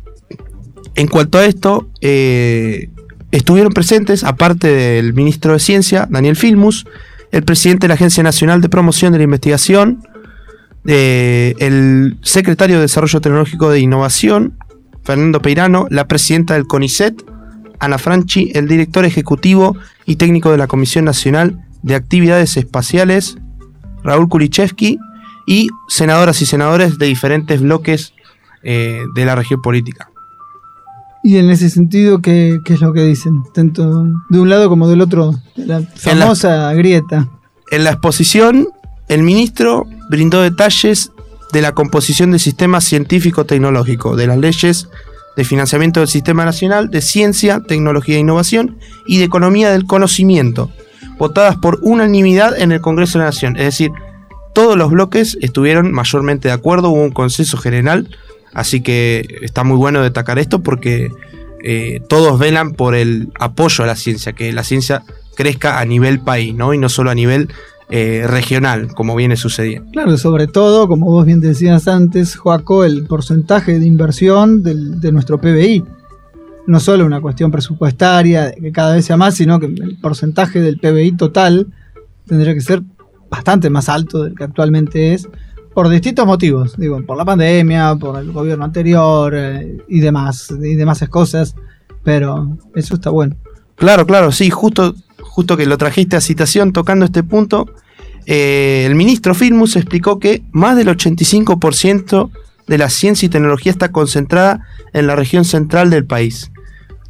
en cuanto a esto, eh, estuvieron presentes, aparte del ministro de Ciencia, Daniel Filmus, el presidente de la Agencia Nacional de Promoción de la Investigación, eh, el secretario de Desarrollo Tecnológico de Innovación, Fernando Peirano, la presidenta del CONICET, Ana Franchi, el director ejecutivo y técnico de la Comisión Nacional de Actividades Espaciales, Raúl Kulichevsky, y senadoras y senadores de diferentes bloques eh, de la región política. Y en ese sentido, ¿qué, qué es lo que dicen? Tanto de un lado como del otro, la famosa grieta. En la exposición, el ministro brindó detalles de la composición del sistema científico-tecnológico, de las leyes de financiamiento del Sistema Nacional de Ciencia, Tecnología e Innovación y de Economía del Conocimiento, votadas por unanimidad en el Congreso de la Nación. Es decir, todos los bloques estuvieron mayormente de acuerdo, hubo un consenso general, así que está muy bueno destacar esto porque eh, todos velan por el apoyo a la ciencia, que la ciencia crezca a nivel país, ¿no? Y no solo a nivel eh, regional, como viene sucediendo. Claro, sobre todo, como vos bien decías antes, Joaco, el porcentaje de inversión del- de nuestro PBI. No solo una cuestión presupuestaria, que cada vez sea más, sino que el porcentaje del PBI total tendría que ser bastante más alto del que actualmente es, por distintos motivos. Digo, por la pandemia, por el gobierno anterior eh, y demás, y demás cosas. Pero eso está bueno. Claro, claro, sí, justo, justo que lo trajiste a citación tocando este punto, eh, el ministro Filmus explicó que más del 85% de la ciencia y tecnología está concentrada en la región central del país.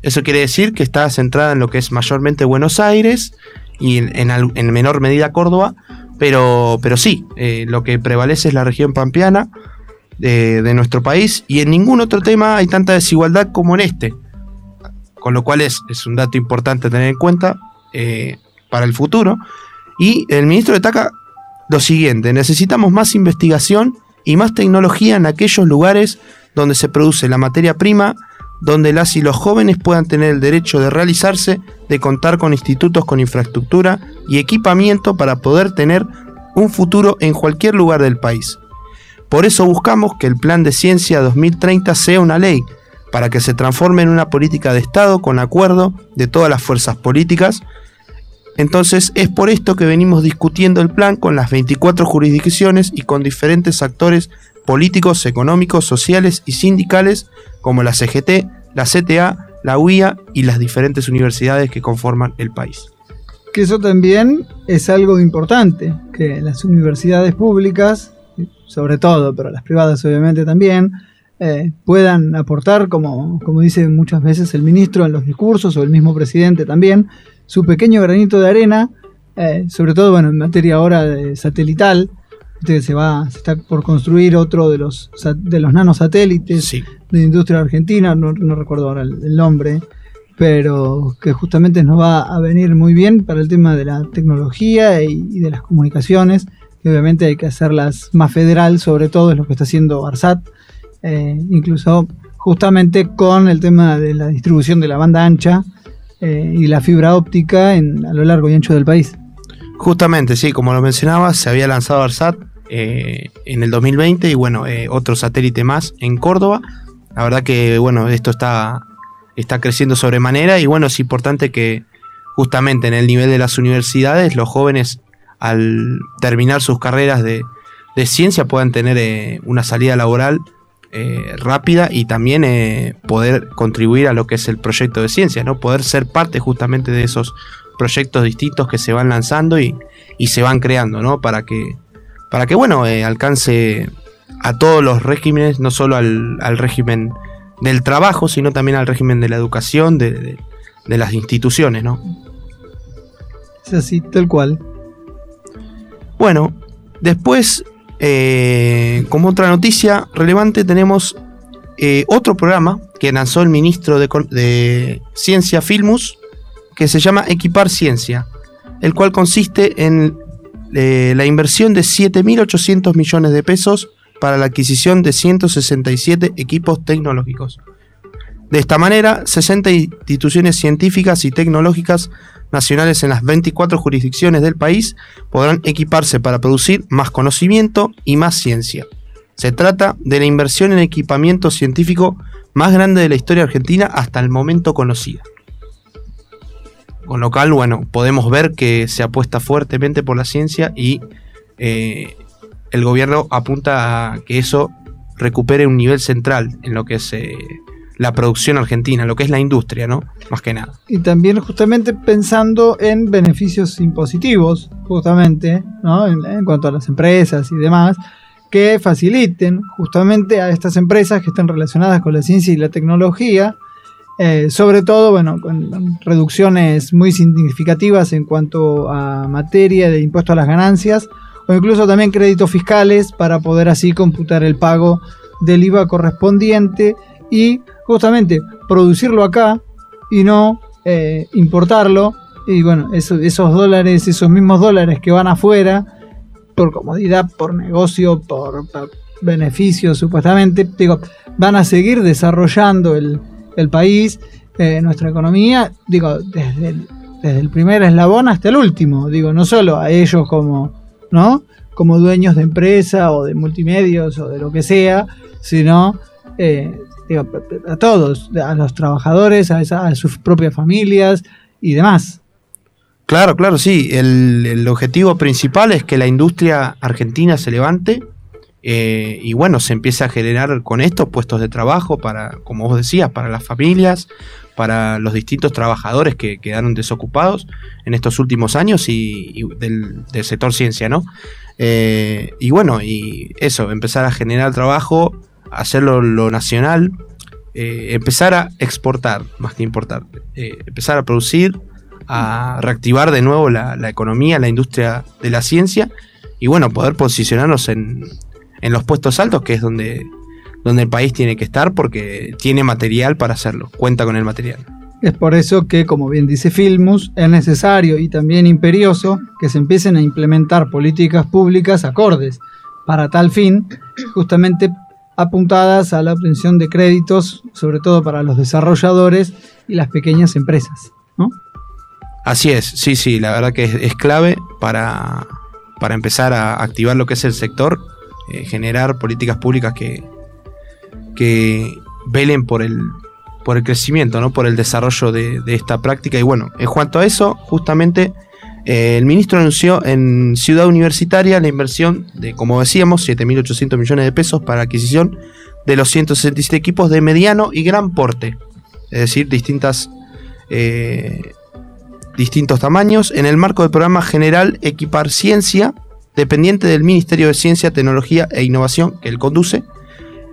Eso quiere decir que está centrada en lo que es mayormente Buenos Aires y en, menor medida Córdoba, pero, pero sí, eh, lo que prevalece es la región pampeana de, de nuestro país y en ningún otro tema hay tanta desigualdad como en este con lo cual es, es un dato importante tener en cuenta eh, para el futuro. Y el ministro destaca lo siguiente, necesitamos más investigación y más tecnología en aquellos lugares donde se produce la materia prima, donde las y los jóvenes puedan tener el derecho de realizarse, de contar con institutos con infraestructura y equipamiento para poder tener un futuro en cualquier lugar del país. Por eso buscamos que el Plan de Ciencia 2030 sea una ley, para que se transforme en una política de Estado con acuerdo de todas las fuerzas políticas. Entonces es por esto que venimos discutiendo el plan con las 24 jurisdicciones y con diferentes actores políticos, económicos, sociales y sindicales como la CGT, la CTA, la UIA y las diferentes universidades que conforman el país. que eso también es algo importante, que las universidades públicas, sobre todo, pero las privadas obviamente también, eh, puedan aportar, como, como dice muchas veces el ministro en los discursos o el mismo presidente también, su pequeño granito de arena, eh, sobre todo bueno, en materia ahora de satelital, que se va, se está por construir otro de los de los nanosatélites Sí. de industria argentina, no, no recuerdo ahora el, el nombre, pero que justamente nos va a venir muy bien para el tema de la tecnología y, y de las comunicaciones, que obviamente hay que hacerlas más federal, sobre todo es lo que está haciendo ARSAT, eh, incluso justamente con el tema de la distribución de la banda ancha eh, y la fibra óptica en, a lo largo y ancho del país. Justamente, sí, como lo mencionaba, se había lanzado ARSAT eh, en el 2020 y bueno, eh, otro satélite más en Córdoba. La verdad que bueno, esto está, está creciendo sobremanera y bueno, es importante que justamente en el nivel de las universidades los jóvenes al terminar sus carreras de, de ciencia puedan tener eh, una salida laboral eh, rápida y también eh, poder contribuir a lo que es el proyecto de ciencia, ¿no? Poder ser parte justamente de esos proyectos distintos que se van lanzando y, y se van creando, ¿no? Para que, para que bueno, eh, alcance a todos los regímenes, no solo al, al régimen del trabajo, sino también al régimen de la educación, de, de- de las instituciones, ¿no? Es así, tal cual. Bueno, después, eh, como otra noticia relevante, tenemos eh, otro programa que lanzó el ministro de, Ciencia Filmus, que se llama Equipar Ciencia, el cual consiste en eh, la inversión de 7.800 millones de pesos para la adquisición de 167 equipos tecnológicos. De esta manera, 60 instituciones científicas y tecnológicas nacionales en las 24 jurisdicciones del país podrán equiparse para producir más conocimiento y más ciencia. Se trata de la inversión en equipamiento científico más grande de la historia argentina hasta el momento conocida. Con lo cual, bueno, podemos ver que se apuesta fuertemente por la ciencia y eh, el gobierno apunta a que eso recupere un nivel central en lo que es la producción argentina, en lo que es la industria, ¿no? Más que nada. Y también justamente pensando en beneficios impositivos, justamente, ¿no? en, cuanto a las empresas y demás, que faciliten justamente a estas empresas que estén relacionadas con la ciencia y la tecnología, eh, sobre todo, bueno, con reducciones muy significativas en cuanto a materia de impuesto a las ganancias, o incluso también créditos fiscales para poder así computar el pago del IVA correspondiente y justamente producirlo acá y no eh, importarlo. Y bueno, eso- esos dólares, esos mismos dólares que van afuera, por comodidad, por negocio, por, beneficio supuestamente, digo, van a seguir desarrollando el, el país, eh, nuestra economía, digo, desde el, desde el primer eslabón hasta el último, digo, no solo a ellos como, ¿no? Como dueños de empresa o de multimedios o de lo que sea, sino eh, a todos, a los trabajadores, a, esa- a sus propias familias y demás. Claro, claro, sí. El, el objetivo principal es que la industria argentina se levante eh, y bueno, se empiece a generar con esto puestos de trabajo para, como vos decías, para las familias, para los distintos trabajadores que quedaron desocupados en estos últimos años y, y del, del sector ciencia, ¿no? Eh, y bueno, y eso, empezar a generar trabajo, hacerlo lo nacional, eh, empezar a exportar, más que importar, eh, empezar a producir, a reactivar de nuevo la, la economía, la industria de la ciencia y bueno, poder posicionarnos en, en los puestos altos, que es donde, donde el país tiene que estar porque tiene material para hacerlo, cuenta con el material. Es por eso que, como bien dice Filmus, es necesario y también imperioso que se empiecen a implementar políticas públicas acordes para tal fin, justamente apuntadas a la obtención de créditos, sobre todo para los desarrolladores y las pequeñas empresas. ¿no? Así es, sí, sí, la verdad que es, clave para, para empezar a activar lo que es el sector, eh, generar políticas públicas que, que velen por el, por el crecimiento, ¿no? por el desarrollo de, de esta práctica. Y bueno, en cuanto a eso, justamente eh, el ministro anunció en Ciudad Universitaria la inversión de, como decíamos, 7.800 millones de pesos para adquisición de los 167 equipos de mediano y gran porte, es decir, distintas... eh, distintos tamaños en el marco del programa general Equipar Ciencia, dependiente del Ministerio de Ciencia, Tecnología e Innovación, que él conduce.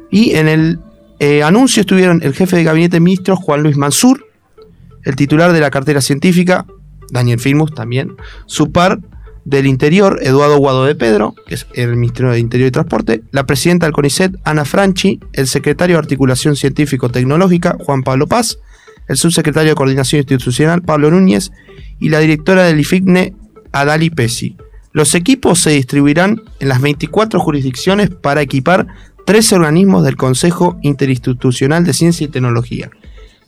Y en el eh, anuncio estuvieron el jefe de gabinete de ministros, Juan Luis Mansur, el titular de la cartera científica, Daniel Filmus también, su par del Interior, Eduardo Guado de Pedro, que es el Ministerio de Interior y Transporte, la presidenta del CONICET, Ana Franchi, el secretario de Articulación Científico-Tecnológica, Juan Pablo Paz, el subsecretario de Coordinación Institucional, Pablo Núñez, y la directora del IFICNE, Adali Pesi. Los equipos se distribuirán en las 24 jurisdicciones para equipar 13 organismos del Consejo Interinstitucional de Ciencia y Tecnología.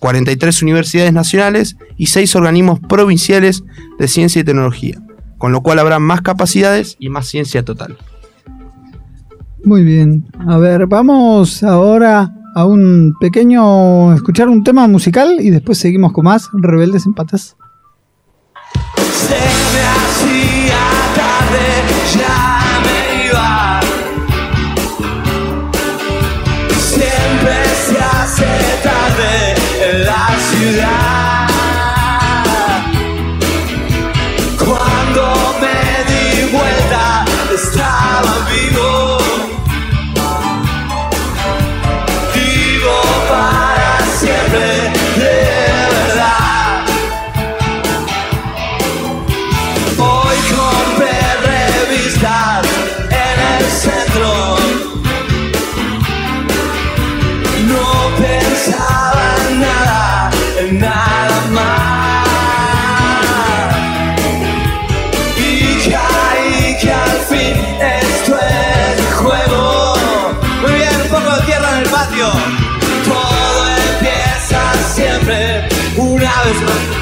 43 universidades nacionales y 6 organismos provinciales de ciencia y tecnología, con lo cual habrá más capacidades y más ciencia total. Muy bien, a ver, vamos ahora a un pequeño escuchar un tema musical y después seguimos con más Rebeldes en Patas. to life. flowers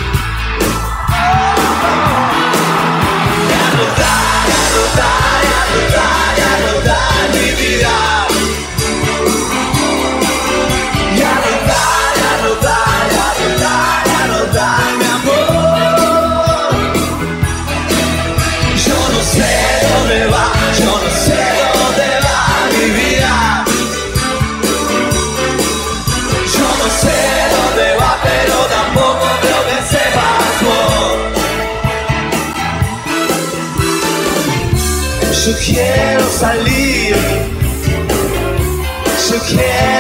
Yeah.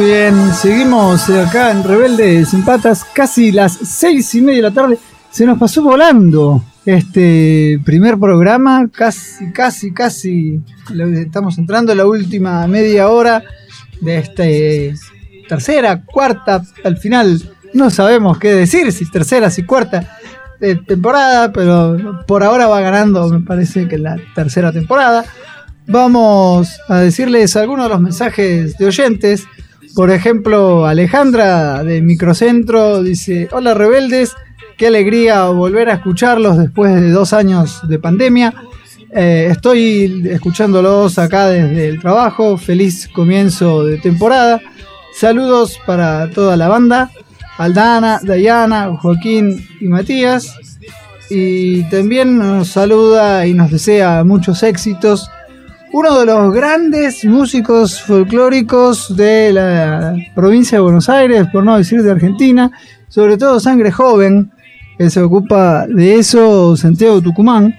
Bien, seguimos acá en Rebelde Sin casi las seis y media de la tarde. Se nos pasó volando este primer programa, casi, casi, casi. Estamos entrando en la última media hora de este tercera, cuarta, al final no sabemos qué decir, si tercera, si cuarta eh, temporada, pero por ahora va ganando, me parece que la tercera temporada. Vamos a decirles algunos de los mensajes de oyentes. Por ejemplo, Alejandra de Microcentro dice, hola rebeldes, qué alegría volver a escucharlos después de dos años de pandemia. Eh, estoy escuchándolos acá desde el trabajo, feliz comienzo de temporada. Saludos para toda la banda, Aldana, Dayana, Joaquín y Matías. Y también nos saluda y nos desea muchos éxitos uno de los grandes músicos folclóricos de la provincia de Buenos Aires, por no decir de Argentina, sobre todo Sangre Joven, que se ocupa de eso, Santiago Tucumán.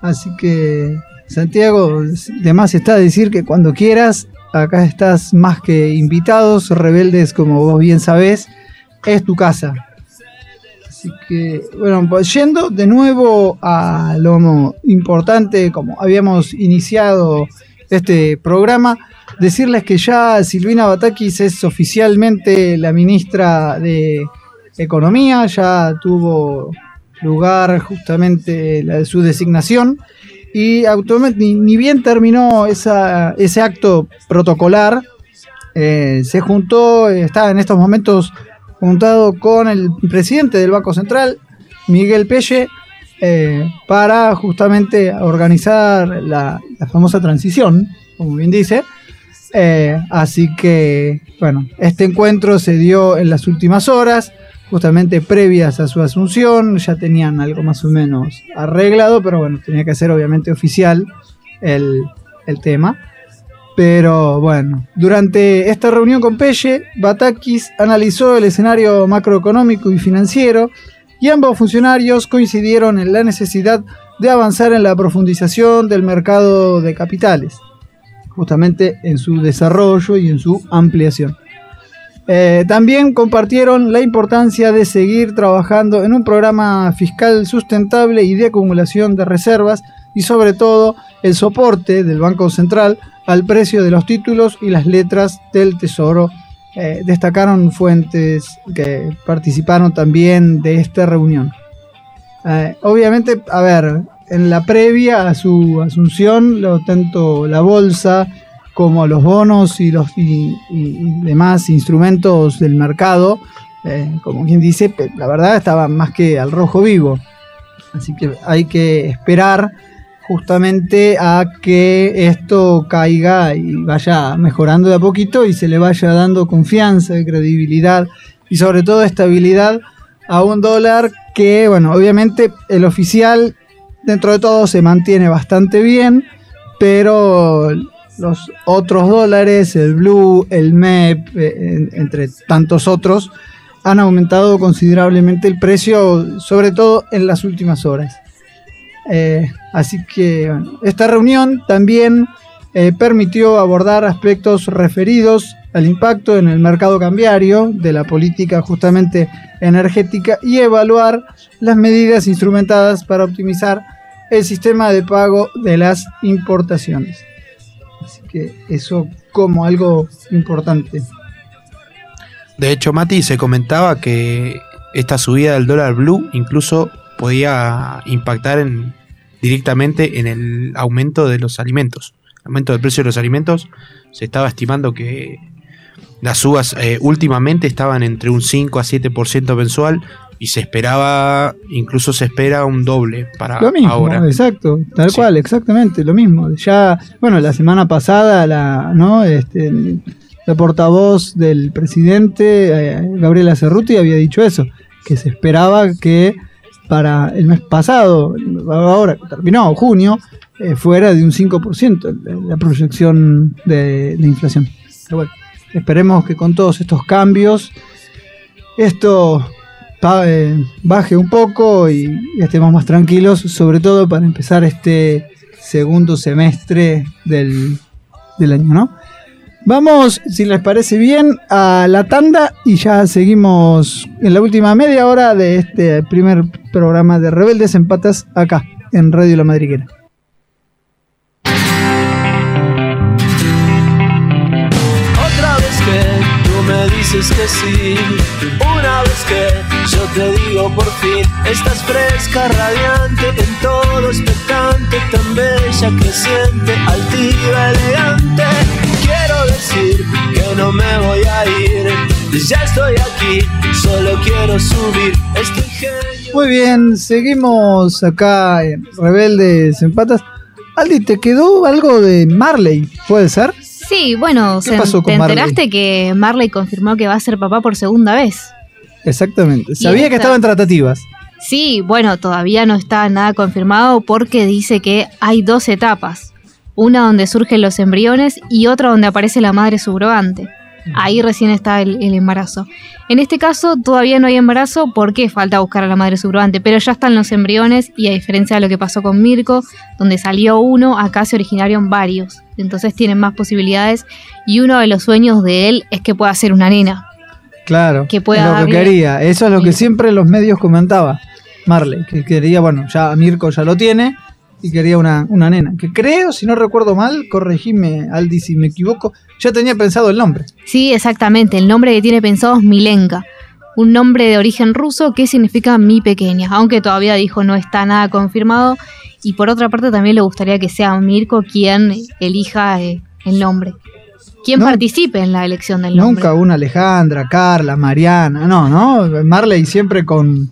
Así que, Santiago, de más está decir que cuando quieras, acá estás más que invitados, rebeldes, como vos bien sabés, es tu casa. Así que, bueno, pues yendo de nuevo a lo importante, como habíamos iniciado este programa, decirles que ya Silvina Batakis es oficialmente la ministra de Economía, ya tuvo lugar justamente la de su designación y ni, ni bien terminó esa, ese acto protocolar, eh, se juntó, está en estos momentos juntado con el presidente del Banco Central, Miguel Pelle, eh, para justamente organizar la, famosa transición, como bien dice. Eh, así que, bueno, este encuentro se dio en las últimas horas, justamente previas a su asunción, ya tenían algo más o menos arreglado, pero bueno, tenía que ser obviamente oficial el, el tema. Pero bueno, durante esta reunión con Pelle, Batakis analizó el escenario macroeconómico y financiero y ambos funcionarios coincidieron en la necesidad de avanzar en la profundización del mercado de capitales, justamente en su desarrollo y en su ampliación. Eh, también compartieron la importancia de seguir trabajando en un programa fiscal sustentable y de acumulación de reservas y sobre todo el soporte del Banco Central al precio de los títulos y las letras del Tesoro. Eh, destacaron fuentes que participaron también de esta reunión. Eh, obviamente, a ver, en la previa a su asunción, lo, tanto la bolsa como los bonos y los y, demás instrumentos del mercado, eh, como quien dice, la verdad estaban más que al rojo vivo. Así que hay que esperar justamente a que esto caiga y vaya mejorando de a poquito y se le vaya dando confianza, credibilidad y sobre todo estabilidad a un dólar que, bueno, obviamente el oficial dentro de todo se mantiene bastante bien, pero los otros dólares, el Blue, el MEP, eh, en- entre tantos otros, han aumentado considerablemente el precio, sobre todo en las últimas horas. Eh, así que esta reunión también eh, permitió abordar aspectos referidos al impacto en el mercado cambiario de la política justamente energética y evaluar las medidas instrumentadas para optimizar el sistema de pago de las importaciones. Así que eso como algo importante. De hecho, Mati, se comentaba que esta subida del dólar blue incluso podía impactar en- directamente en el aumento de los alimentos. El aumento del precio de los alimentos se estaba estimando que las subas eh, últimamente estaban entre un 5 a 7% mensual y se esperaba, incluso se espera un doble para Lo mismo, ahora. exacto, tal Sí. cual, exactamente, lo mismo. Ya, bueno, la semana pasada la, ¿no? Este, la portavoz del presidente, eh, Gabriela Cerruti, había dicho eso, que se esperaba que para el mes pasado, ahora terminó, junio, eh, fuera de un 5% la- proyección de, inflación. Bueno, esperemos que con todos estos cambios esto eh, baje un poco y, y estemos más tranquilos, sobre todo para empezar este segundo semestre del, del año, ¿no? Vamos, si les parece bien, a la tanda y ya seguimos en la última media hora de este primer programa de Rebeldes en Patas acá, en Radio La Madriguera. Otra vez que tú me dices que sí, una vez que yo te digo por fin, estás fresca, radiante, en todo expectante, tan bella, creciente, altiva, elegante. Quiero decir que no me voy a ir, ya estoy aquí, solo quiero subir este ingenio. Muy bien, seguimos acá en Rebeldes en Patas. Aldi, ¿te quedó algo de Marley? ¿Puede ser? Sí, bueno, ¿Qué se- pasó con te Marley? enteraste que Marley confirmó que va a ser papá por segunda vez. Exactamente. Sabía que esta- estaba en tratativas. Sí, bueno, todavía no está nada confirmado porque dice que hay dos etapas. Una donde surgen los embriones y otra donde aparece la madre subrogante. Ahí recién está el, el embarazo. En este caso todavía no hay embarazo porque falta buscar a la madre subrogante, pero ya están los embriones y a diferencia de lo que pasó con Mirko, donde salió uno, acá se originaron varios. Entonces tienen más posibilidades y uno de los sueños de él es que pueda ser una nena. Claro. Que pueda es lo que quería. Eso es lo que siempre los medios comentaba. Marley, que quería, bueno, ya Mirko ya lo tiene y quería una, una nena. Que creo, si no recuerdo mal, corregime Aldi si me equivoco, ya tenía pensado el nombre. Sí, exactamente. El nombre que tiene pensado es Milenka, un nombre de origen ruso que significa mi pequeña, aunque todavía dijo no está nada confirmado. Y por otra parte también le gustaría que sea Mirko quien elija eh, el nombre. Quien No. participe en la elección del nombre. Nunca una Alejandra, Carla, Mariana, no, ¿no? Marley siempre con,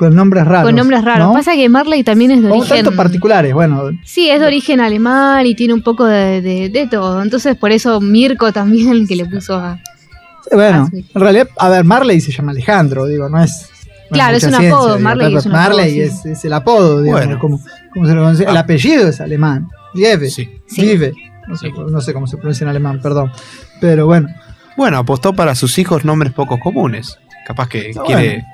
con nombres raros. Con nombres raros. ¿no? Pasa que Marley también es de O origen. tanto particulares, bueno. Sí, es de origen alemán y tiene un poco de, de- de todo. Entonces, por eso Mirko también que le puso a. Bueno, Ah, sí. en realidad, a ver, Marley se llama Alejandro, digo, no es. no Claro, es un apodo, digo, Marley es un apodo, Marley sí. es, es el apodo, digamos, Bueno. como, como se lo conoce. El Ah. apellido es alemán. Vive. Sí. Vive. No sé, Sí. no sé cómo se pronuncia en alemán, perdón. Pero bueno. Bueno, apostó para sus hijos nombres poco comunes. Capaz que Está quiere, bueno.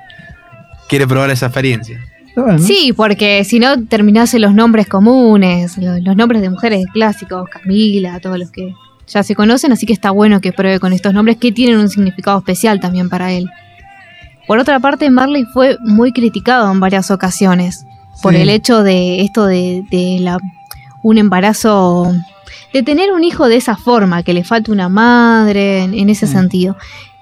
Quiere probar esa experiencia. bueno. Sí, porque si no terminase los nombres comunes, lo- los, nombres de mujeres clásicos, Camila, todos los que ya se conocen, así que está bueno que pruebe con estos nombres que tienen un significado especial también para él. Por otra parte, Marley fue muy criticado en varias ocasiones por Sí. el hecho de esto de, de la, un embarazo, de tener un hijo de esa forma, que le falta una madre, en, en ese Sí. sentido.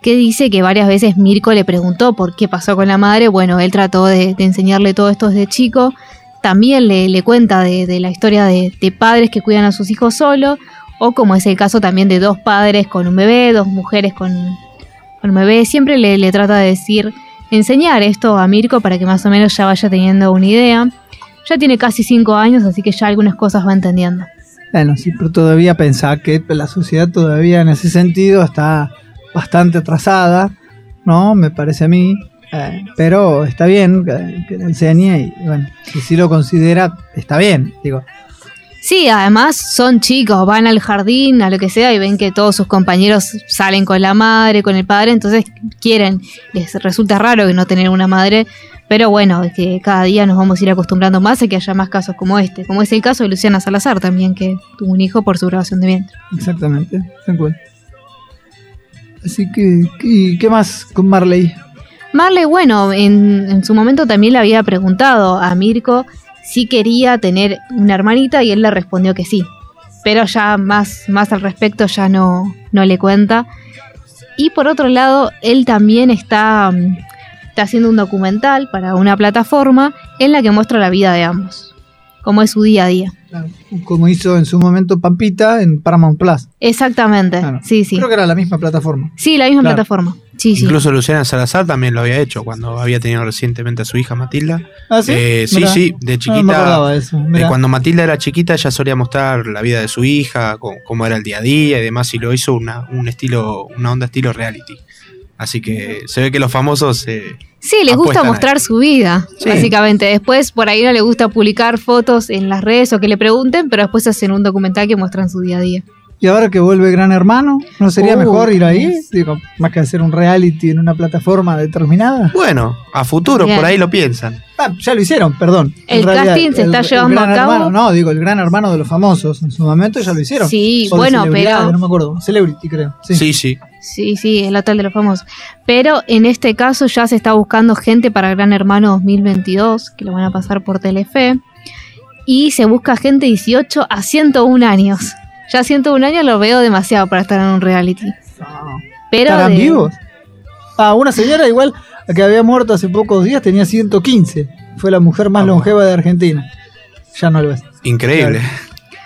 Que dice que varias veces Mirko le preguntó por qué pasó con la madre. Bueno, él trató de, enseñarle todo esto desde chico. También le, cuenta de, la historia de, padres que cuidan a sus hijos solo, o como es el caso también de dos padres con un bebé, dos mujeres con, con un bebé. Siempre le, le trata de decir, enseñar esto a Mirko para que más o menos ya vaya teniendo una idea. Ya tiene casi cinco años, así que ya algunas cosas va entendiendo. Bueno, sí, pero todavía pensar que la sociedad todavía en ese sentido está bastante atrasada, ¿no? Me parece a mí. Eh, pero está bien que, que le enseñe y bueno, si lo considera, está bien, digo. Sí, además son chicos, van al jardín, a lo que sea, y ven que todos sus compañeros salen con la madre, con el padre, entonces quieren, les resulta raro que no tener una madre, pero bueno, es que cada día nos vamos a ir acostumbrando más a que haya más casos como este, como es el caso de Luciana Salazar también, que tuvo un hijo por su grabación de vientre. Exactamente, cual. Así que, ¿y qué más con Marley? Marley, bueno, en, en su momento también le había preguntado a Mirko si quería tener una hermanita y él le respondió que sí. Pero ya más, más al respecto ya no, no le cuenta. Y por otro lado, él también está, mm, está haciendo un documental para una plataforma en la que muestra la vida de ambos, como es su día a día. Como hizo en su momento Pampita en Paramount Plus. Exactamente, Claro. sí, sí. Creo que era la misma plataforma. Sí, la misma Claro. plataforma. Sí, sí. Incluso Luciana Salazar también lo había hecho cuando había tenido recientemente a su hija Matilda. Ah, sí. Eh, sí, de No me chiquita. acordaba de eso. mirá. cuando Matilda era chiquita, ella solía mostrar la vida de su hija, co- cómo era el día a día y demás, y lo hizo una, un estilo, una onda estilo reality. Así que se ve que los famosos eh, Sí, les gusta mostrar su vida, Sí. básicamente. Después por ahí no le gusta publicar fotos en las redes o que le pregunten, pero después hacen un documental que muestran su día a día. Y ahora que vuelve Gran Hermano, ¿no sería Uh, mejor ir ahí? Digo, más que hacer un reality en una plataforma determinada. Bueno, a futuro, Bien. por ahí lo piensan. Ah, ya lo hicieron, perdón. El En realidad, casting se el- está el llevando Gran a cabo. Hermano, no, digo, el gran hermano de los famosos. En su momento ya lo hicieron. Sí, bueno, pero- No me acuerdo. Celebrity, creo. Sí. Sí, sí. Sí, sí, el hotel de los famosos. Pero en este caso ya se está buscando gente para Gran Hermano 2022, que lo van a pasar por Telefe. Y se busca gente 18 a 101 años. Ya 101 años lo veo demasiado para estar en un reality. Pero ¿Estarán de- vivos? Ah, una señora igual que había muerto hace pocos días tenía 115. Fue la mujer más longeva de Argentina. Ya no lo es. Increíble.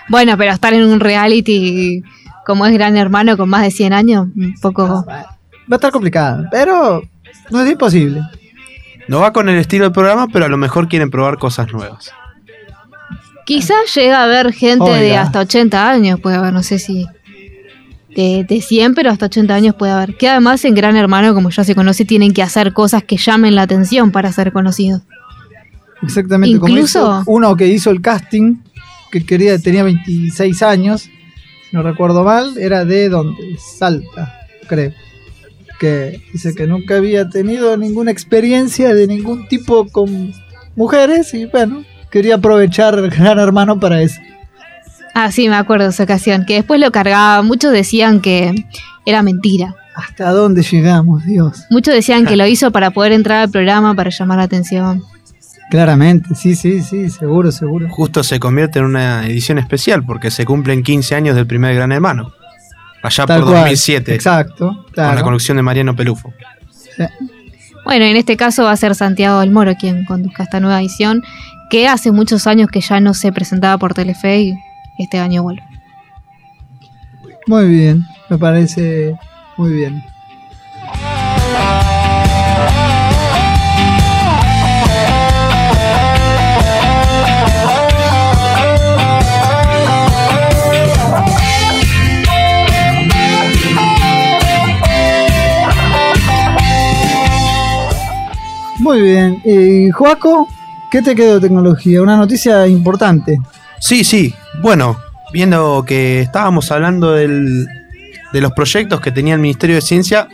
Bueno, pero estar en un reality como es Gran Hermano con más de 100 años, un poco... Va a estar complicada, pero no es imposible. No va con el estilo del programa, pero a lo mejor quieren probar cosas nuevas. Quizás llega a haber gente de hasta 80 años, puede haber, no sé si de, de 100, pero hasta 80 años puede haber. Que además en Gran Hermano, como ya se conoce, tienen que hacer cosas que llamen la atención para ser conocidos. Exactamente. como Incluso- hizo uno que hizo el casting, que quería, tenía 26 años, no recuerdo mal, era de donde, Salta, creo. Que dice que nunca había tenido ninguna experiencia de ningún tipo con mujeres y bueno, quería aprovechar Gran Hermano para eso. Ah, sí, me acuerdo de esa ocasión, que después lo cargaba. Muchos decían que era mentira. ¿Hasta dónde llegamos, Dios? Muchos decían que lo hizo para poder entrar al programa, para llamar la atención. Claramente, sí, sí, sí, seguro, seguro. Justo se convierte en una edición especial porque se cumplen 15 años del primer Gran Hermano. Allá Tal por cual. 2007. Exacto, Con la claro. conducción de Mariano Pelufo. Bueno, en este caso va a ser Santiago del Moro quien conduzca esta nueva edición, que hace muchos años que ya no se presentaba por Telefe y este año vuelve. Muy bien, me parece muy bien. Muy bien. Eh, Joaco, ¿qué te quedó de tecnología? Una noticia importante. Sí, sí. Bueno, viendo que estábamos hablando del- de los proyectos que tenía el Ministerio de Ciencia,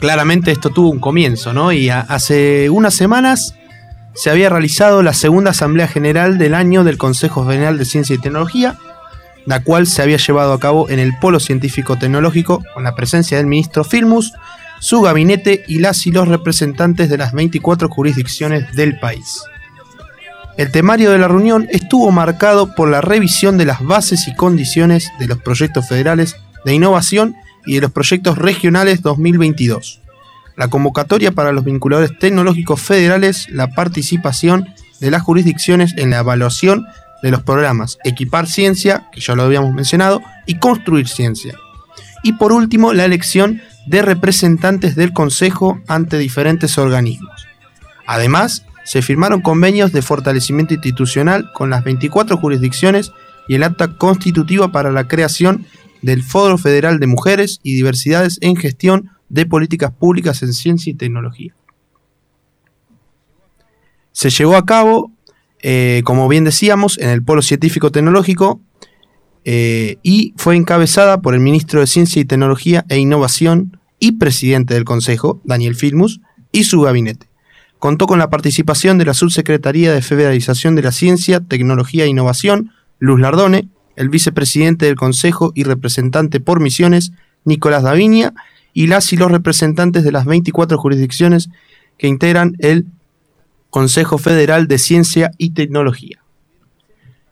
claramente esto tuvo un comienzo, ¿no? Y hace unas semanas se había realizado la segunda Asamblea General del año del Consejo Federal de Ciencia y Tecnología, la cual se había llevado a cabo en el Polo Científico Tecnológico con la presencia del ministro Filmus, su gabinete y las y los representantes de las 24 jurisdicciones del país. El temario de la reunión estuvo marcado por la revisión de las bases y condiciones de los proyectos federales de innovación y de los proyectos regionales 2022, la convocatoria para los vinculadores tecnológicos federales, la participación de las jurisdicciones en la evaluación de los programas Equipar Ciencia, que ya lo habíamos mencionado, y Construir Ciencia. Y por último, la elección de representantes del Consejo ante diferentes organismos. Además, se firmaron convenios de fortalecimiento institucional con las 24 jurisdicciones y el acta constitutiva para la creación del Foro Federal de Mujeres y Diversidades en Gestión de Políticas Públicas en Ciencia y Tecnología. Se llevó a cabo, eh, como bien decíamos, en el Polo Científico Tecnológico eh, y fue encabezada por el ministro de Ciencia y Tecnología e Innovación y presidente del Consejo, Daniel Filmus, y su gabinete contó con la participación de la Subsecretaría de Federalización de la Ciencia, Tecnología e Innovación, Luz Lardone, el vicepresidente del Consejo y representante por misiones, Nicolás Davinia, y las y los representantes de las 24 jurisdicciones que integran el Consejo Federal de Ciencia y Tecnología.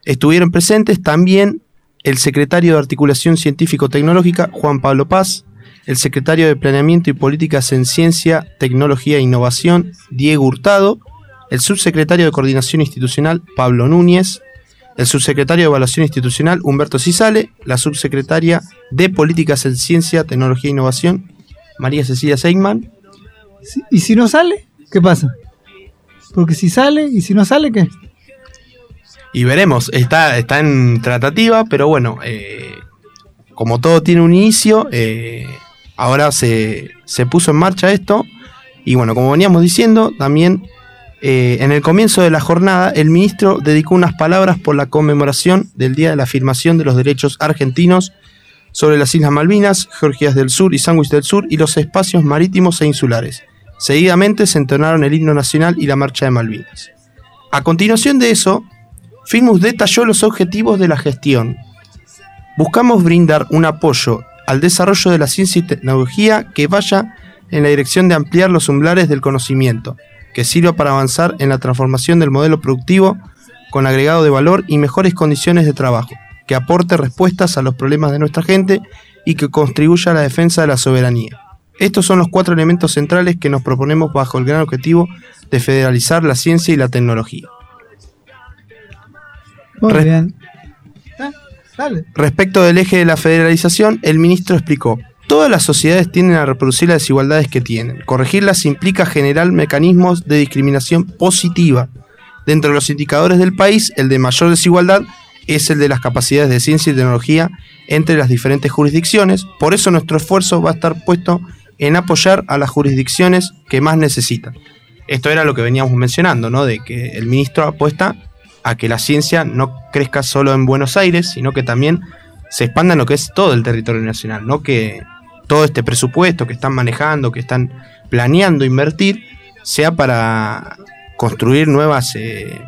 Estuvieron presentes también el secretario de Articulación Científico-Tecnológica, Juan Pablo Paz, el secretario de Planeamiento y Políticas en Ciencia, Tecnología e Innovación, Diego Hurtado, el subsecretario de Coordinación Institucional, Pablo Núñez, el subsecretario de Evaluación Institucional, Humberto Cisale, la subsecretaria de Políticas en Ciencia, Tecnología e Innovación, María Cecilia Seigman, ¿Y si no sale? ¿Qué pasa? Porque si sale y si no sale, ¿qué? Y veremos, está, está en tratativa, pero bueno, eh, como todo tiene un inicio, eh, ahora se, se puso en marcha esto, y bueno, como veníamos diciendo, también eh, en el comienzo de la jornada, el ministro dedicó unas palabras por la conmemoración del Día de la Afirmación de los Derechos Argentinos sobre las Islas Malvinas, Georgias del Sur y Sandwich del Sur y los espacios marítimos e insulares. Seguidamente se entonaron el himno nacional y la marcha de Malvinas. A continuación de eso, Filmus detalló los objetivos de la gestión. Buscamos brindar un apoyo al desarrollo de la ciencia y tecnología que vaya en la dirección de ampliar los umbrales del conocimiento, que sirva para avanzar en la transformación del modelo productivo con agregado de valor y mejores condiciones de trabajo, que aporte respuestas a los problemas de nuestra gente y que contribuya a la defensa de la soberanía. Estos son los cuatro elementos centrales que nos proponemos bajo el gran objetivo de federalizar la ciencia y la tecnología. Muy Re- bien. Eh, Dale. Respecto del eje de la federalización, el ministro explicó, todas las sociedades tienden a reproducir las desigualdades que tienen. Corregirlas implica generar mecanismos de discriminación positiva. Dentro de los indicadores del país, el de mayor desigualdad es el de las capacidades de ciencia y tecnología entre las diferentes jurisdicciones. Por eso nuestro esfuerzo va a estar puesto en apoyar a las jurisdicciones que más necesitan. Esto era lo que veníamos mencionando, ¿no? De que el ministro apuesta a que la ciencia no crezca solo en Buenos Aires, sino que también se expanda en lo que es todo el territorio nacional, no que todo este presupuesto que están manejando, que están planeando invertir, sea para construir nuevas, eh,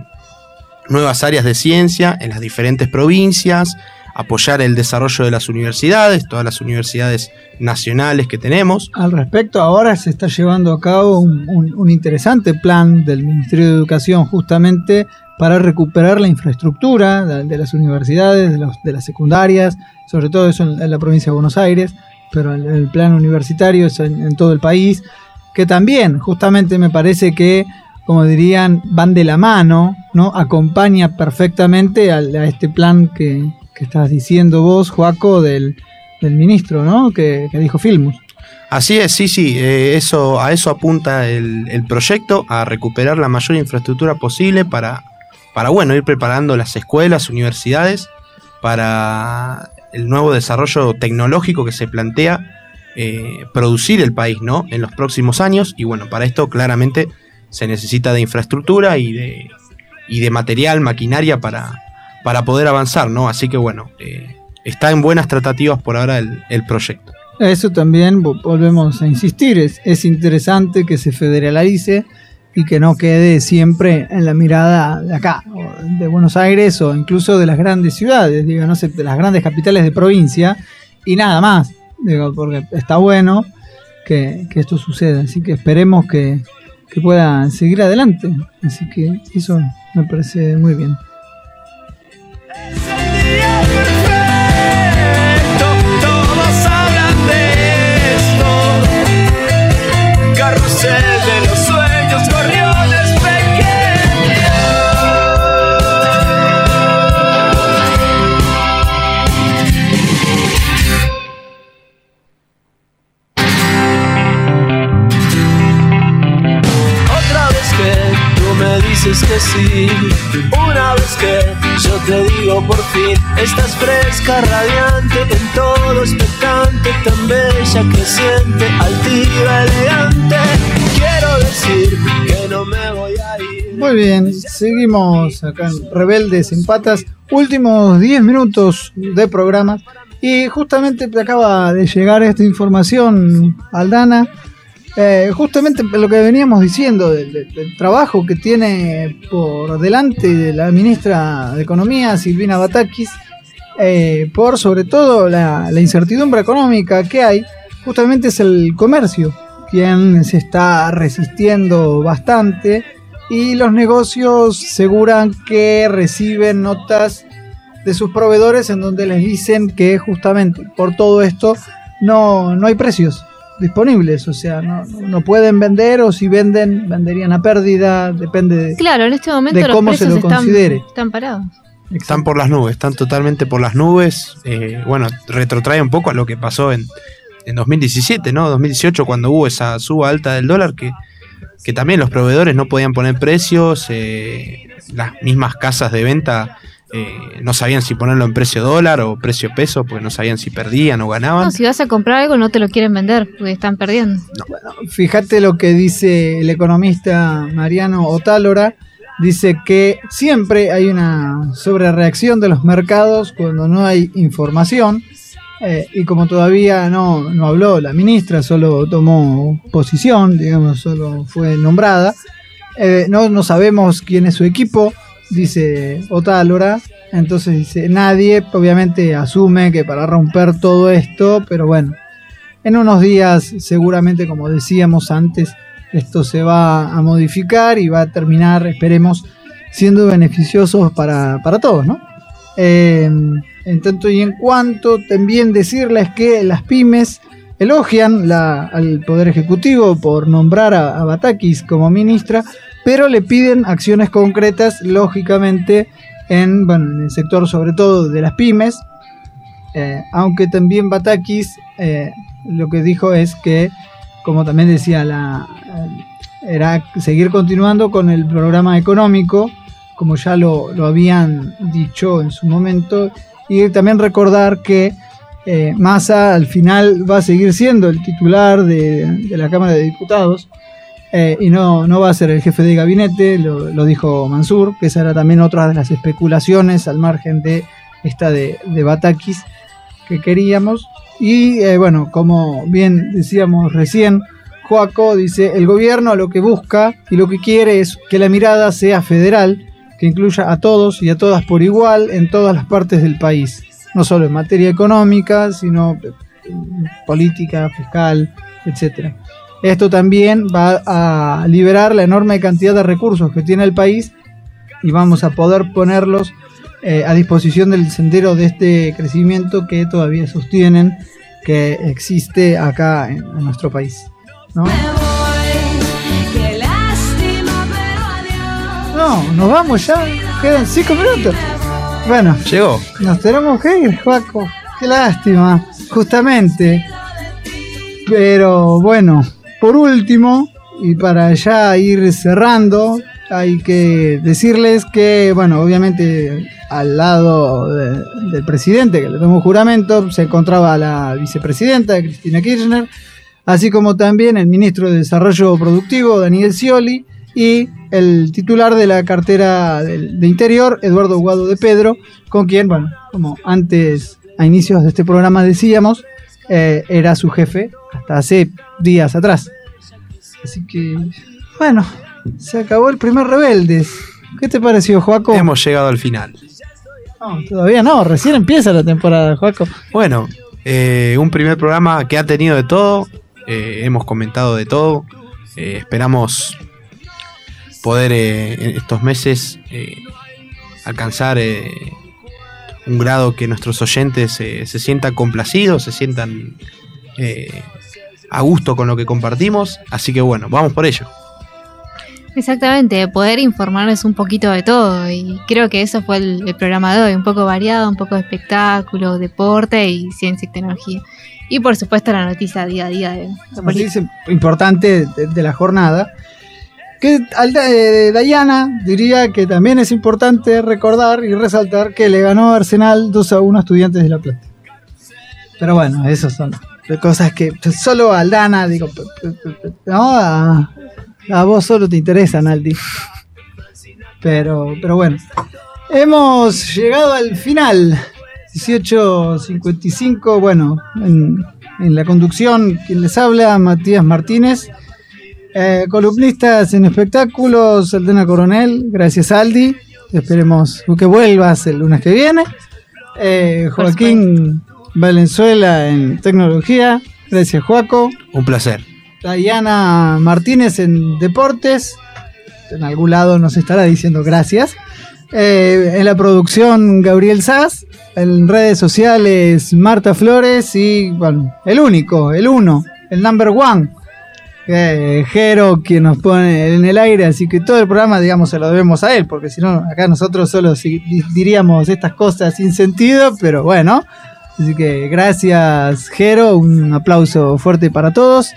nuevas áreas de ciencia en las diferentes provincias, apoyar el desarrollo de las universidades, todas las universidades nacionales que tenemos. Al respecto, ahora se está llevando a cabo un, interesante plan del Ministerio de Educación justamente para recuperar la infraestructura de, las universidades, de, los- de las secundarias, sobre todo eso en, la provincia de Buenos Aires, pero el, plan universitario es en, todo el país, que también justamente me parece que, como dirían, van de la mano, ¿no? Acompaña perfectamente al- a, este plan que, que estás diciendo vos, Joaco, del, ministro, ¿no? Que, dijo Filmus. Así es, sí, sí, eh, eso, a eso apunta el proyecto, a recuperar la mayor infraestructura posible para, para, bueno, ir preparando las escuelas, universidades, para el nuevo desarrollo tecnológico que se plantea eh, producir el país, ¿no? En los próximos años, y bueno, para esto claramente se necesita de infraestructura y de, y de material, maquinaria para, para poder avanzar, ¿no? Así que bueno, eh, está en buenas tratativas por ahora el, el proyecto. Eso también vo- volvemos a insistir, es, es interesante que se federalice y que no quede siempre en la mirada de acá, de Buenos Aires o incluso de las grandes ciudades, digo, no sé, de las grandes capitales de provincia y nada más, digo, porque está bueno que, que esto suceda, así que esperemos que, que pueda seguir adelante, así que eso me parece muy bien. Todos dices que sí, una vez que yo te digo por fin, estás fresca, radiante, en todo expectante, tan bella, creciente, altiva, elegante. Quiero decir que no me voy a ir. Muy bien, seguimos acá en Rebeldes en Patas. Últimos 10 minutos de programa. Y justamente te acaba de llegar esta información, Aldana. Eh, justamente lo que veníamos diciendo del, trabajo que tiene por delante la ministra de Economía, Silvina Batakis, eh, por sobre todo la, la incertidumbre económica que hay, justamente es el comercio quien se está resistiendo bastante y los negocios aseguran que reciben notas de sus proveedores en donde les dicen que justamente por todo esto no, no hay precios disponibles, o sea, no, no pueden vender o si venden, venderían a pérdida, depende de... Claro, en este momento De los cómo se lo están, considere. están parados. Están por las nubes, están totalmente por las nubes. Eh, bueno, retrotrae un poco a lo que pasó en, en 2017, ¿no? 2018, cuando hubo esa suba alta del dólar, que, que también los proveedores no podían poner precios, eh, las mismas casas de venta eh, no sabían si ponerlo en precio dólar o precio peso, porque no sabían si perdían o ganaban. No, si vas a comprar algo no te lo quieren vender porque están perdiendo. Fíjate lo que dice el economista Mariano Otálora. Dice que siempre hay una sobrereacción de los mercados cuando no hay información eh, y como todavía no, no habló la ministra, solo tomó posición, digamos, solo fue nombrada, eh, no, no sabemos quién es su equipo, dice Otálora, entonces dice, nadie obviamente asume que para romper todo esto, pero bueno, en unos días seguramente, como decíamos antes, esto se va a modificar y va a terminar, esperemos, siendo beneficiosos para, para todos, ¿no? Eh, en tanto y en cuanto, también decirles que las pymes elogian al Poder Ejecutivo por nombrar a Batakis como ministra, pero le piden acciones concretas, lógicamente, en, el sector sobre todo de las pymes, eh, aunque también Batakis eh, lo que dijo es que, como también decía, la, era seguir continuando con el programa económico, como ya lo, lo habían dicho en su momento, y también recordar que eh, Massa al final va a seguir siendo el titular de la Cámara de Diputados eh, y no, no va a ser el jefe de gabinete, lo, dijo Mansur, que esa era también otra de las especulaciones al margen de esta de, de Batakis que queríamos. Y eh, bueno, como bien decíamos recién, Joaco dice, el gobierno lo que busca y lo que quiere es que la mirada sea federal, que incluya a todos y a todas por igual en todas las partes del país, no solo en materia económica, sino en política, fiscal, etcétera. Esto también va a liberar la enorme cantidad de recursos que tiene el país y vamos a poder ponerlos eh, a disposición del sendero de este crecimiento que todavía sostienen que existe acá en, en nuestro país. no, nos vamos ya, quedan cinco minutos. Bueno, Llegó. nos tenemos que ir, Juaco. Qué lástima, justamente. Pero bueno, por último, y para ya ir cerrando, hay que decirles que, bueno, obviamente al lado de- del presidente, que le tomó juramento, se encontraba la vicepresidenta, Cristina Kirchner, así como también el ministro de Desarrollo Productivo, Daniel Scioli, y el titular de la cartera de Interior, Eduardo Guado de Pedro, con quien, bueno, como antes, a inicios de este programa decíamos, eh, era su jefe hasta hace días atrás. Así que, bueno, se acabó el primer Rebeldes. ¿Qué te pareció, Joaco? Hemos llegado al final. No, todavía no, recién empieza la temporada, Joaco. Bueno, eh, un primer programa que ha tenido de todo. eh, hemos comentado de todo. eh, esperamos poder en estos meses alcanzar un grado que nuestros oyentes eh, se sientan complacidos, se sientan eh, a gusto con lo que compartimos. Así que bueno, vamos por ello. Exactamente, poder informarles un poquito de todo. Y creo que eso fue el, el programa de hoy, un poco variado, un poco de espectáculo, deporte y ciencia y tecnología. Y por supuesto la noticia día a día de, importante de, de la jornada. Que Dayana diría que también es importante recordar y resaltar que le ganó Arsenal 2 a 1 a Estudiantes de La Plata. Pero bueno, esas son cosas que solo Aldana, digo, no, a, a vos solo te interesan, Aldi. Pero, pero bueno, hemos llegado al final. 18.55, bueno, en, en la conducción, quien les habla, Matías Martínez. Eh, columnistas en espectáculos, Aldena Coronel, gracias Aldi. Esperemos que vuelvas el lunes que viene. Eh, Joaquín Valenzuela en tecnología, gracias Joaco. Un placer. Diana Martínez en deportes, en algún lado nos estará diciendo gracias. Eh, en la producción Gabriel Sass, en redes sociales Marta Flores y bueno, el único, el uno, el number one. Eh, Jero quien nos pone en el aire, así que todo el programa, digamos, se lo debemos a él, porque si no, acá nosotros solo diríamos estas cosas sin sentido, pero bueno. Así que gracias, Jero, un aplauso fuerte para todos.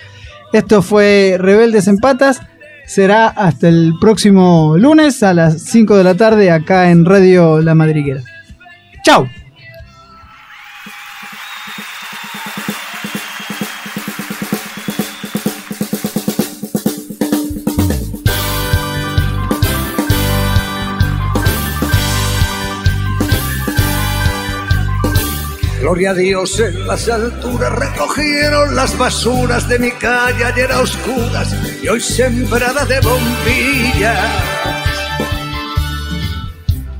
Esto fue Rebeldes en Patas. Será hasta el próximo lunes a las 5 de la tarde acá en Radio La Madriguera. ¡Chao! Gloria a Dios en las alturas recogieron las basuras de mi calle ayer a oscuras y hoy sembrada de bombillas.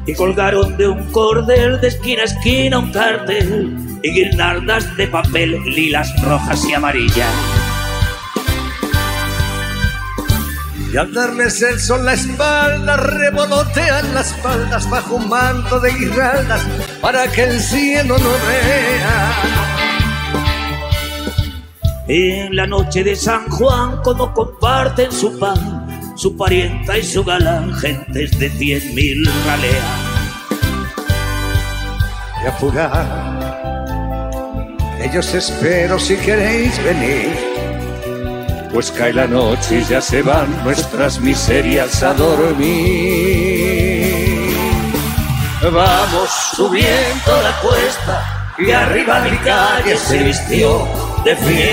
Y colgaron de un cordel de esquina a esquina un cartel y guirnaldas de papel lilas, rojas y amarillas. Y al darles el sol la espalda, revolotean las faldas bajo un manto de guirnaldas para que el cielo no vea. En la noche de San Juan, como comparten su pan, su parienta y su galán, gentes de cien mil raleas. Y apurar, ellos espero si queréis venir. Pues cae la noche y ya se van nuestras miserias a dormir. Vamos subiendo la cuesta y arriba mi calle se vistió de fiesta.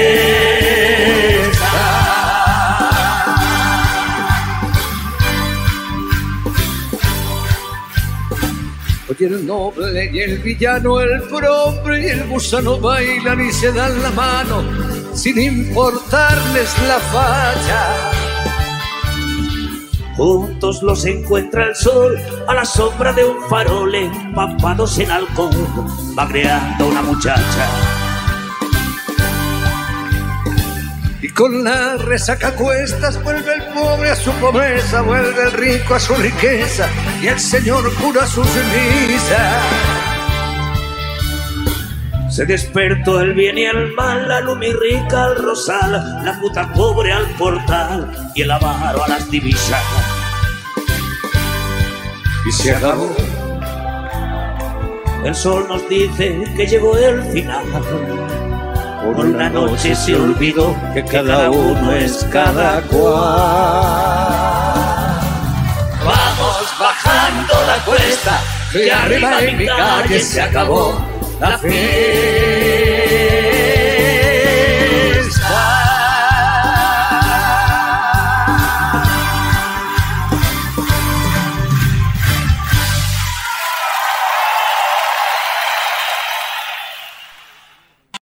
Oye, el noble y el villano, el pobre y el gusano bailan y se dan la mano sin importarles la falla. Juntos los encuentra el sol a la sombra de un farol empapados en alcohol, va creando una muchacha. Y con la resaca cuestas vuelve el pobre a su pobreza, vuelve el rico a su riqueza y el señor cura sus misas. Se despertó el bien y el mal, la lumirrica al rosal, la puta pobre al portal y el avaro a las divisas. Y se acabó. El sol nos dice que llegó el final. Por una noche se olvidó que cada uno es cada cual. Vamos bajando la cuesta, que arriba en mi calle se acabó la fiesta.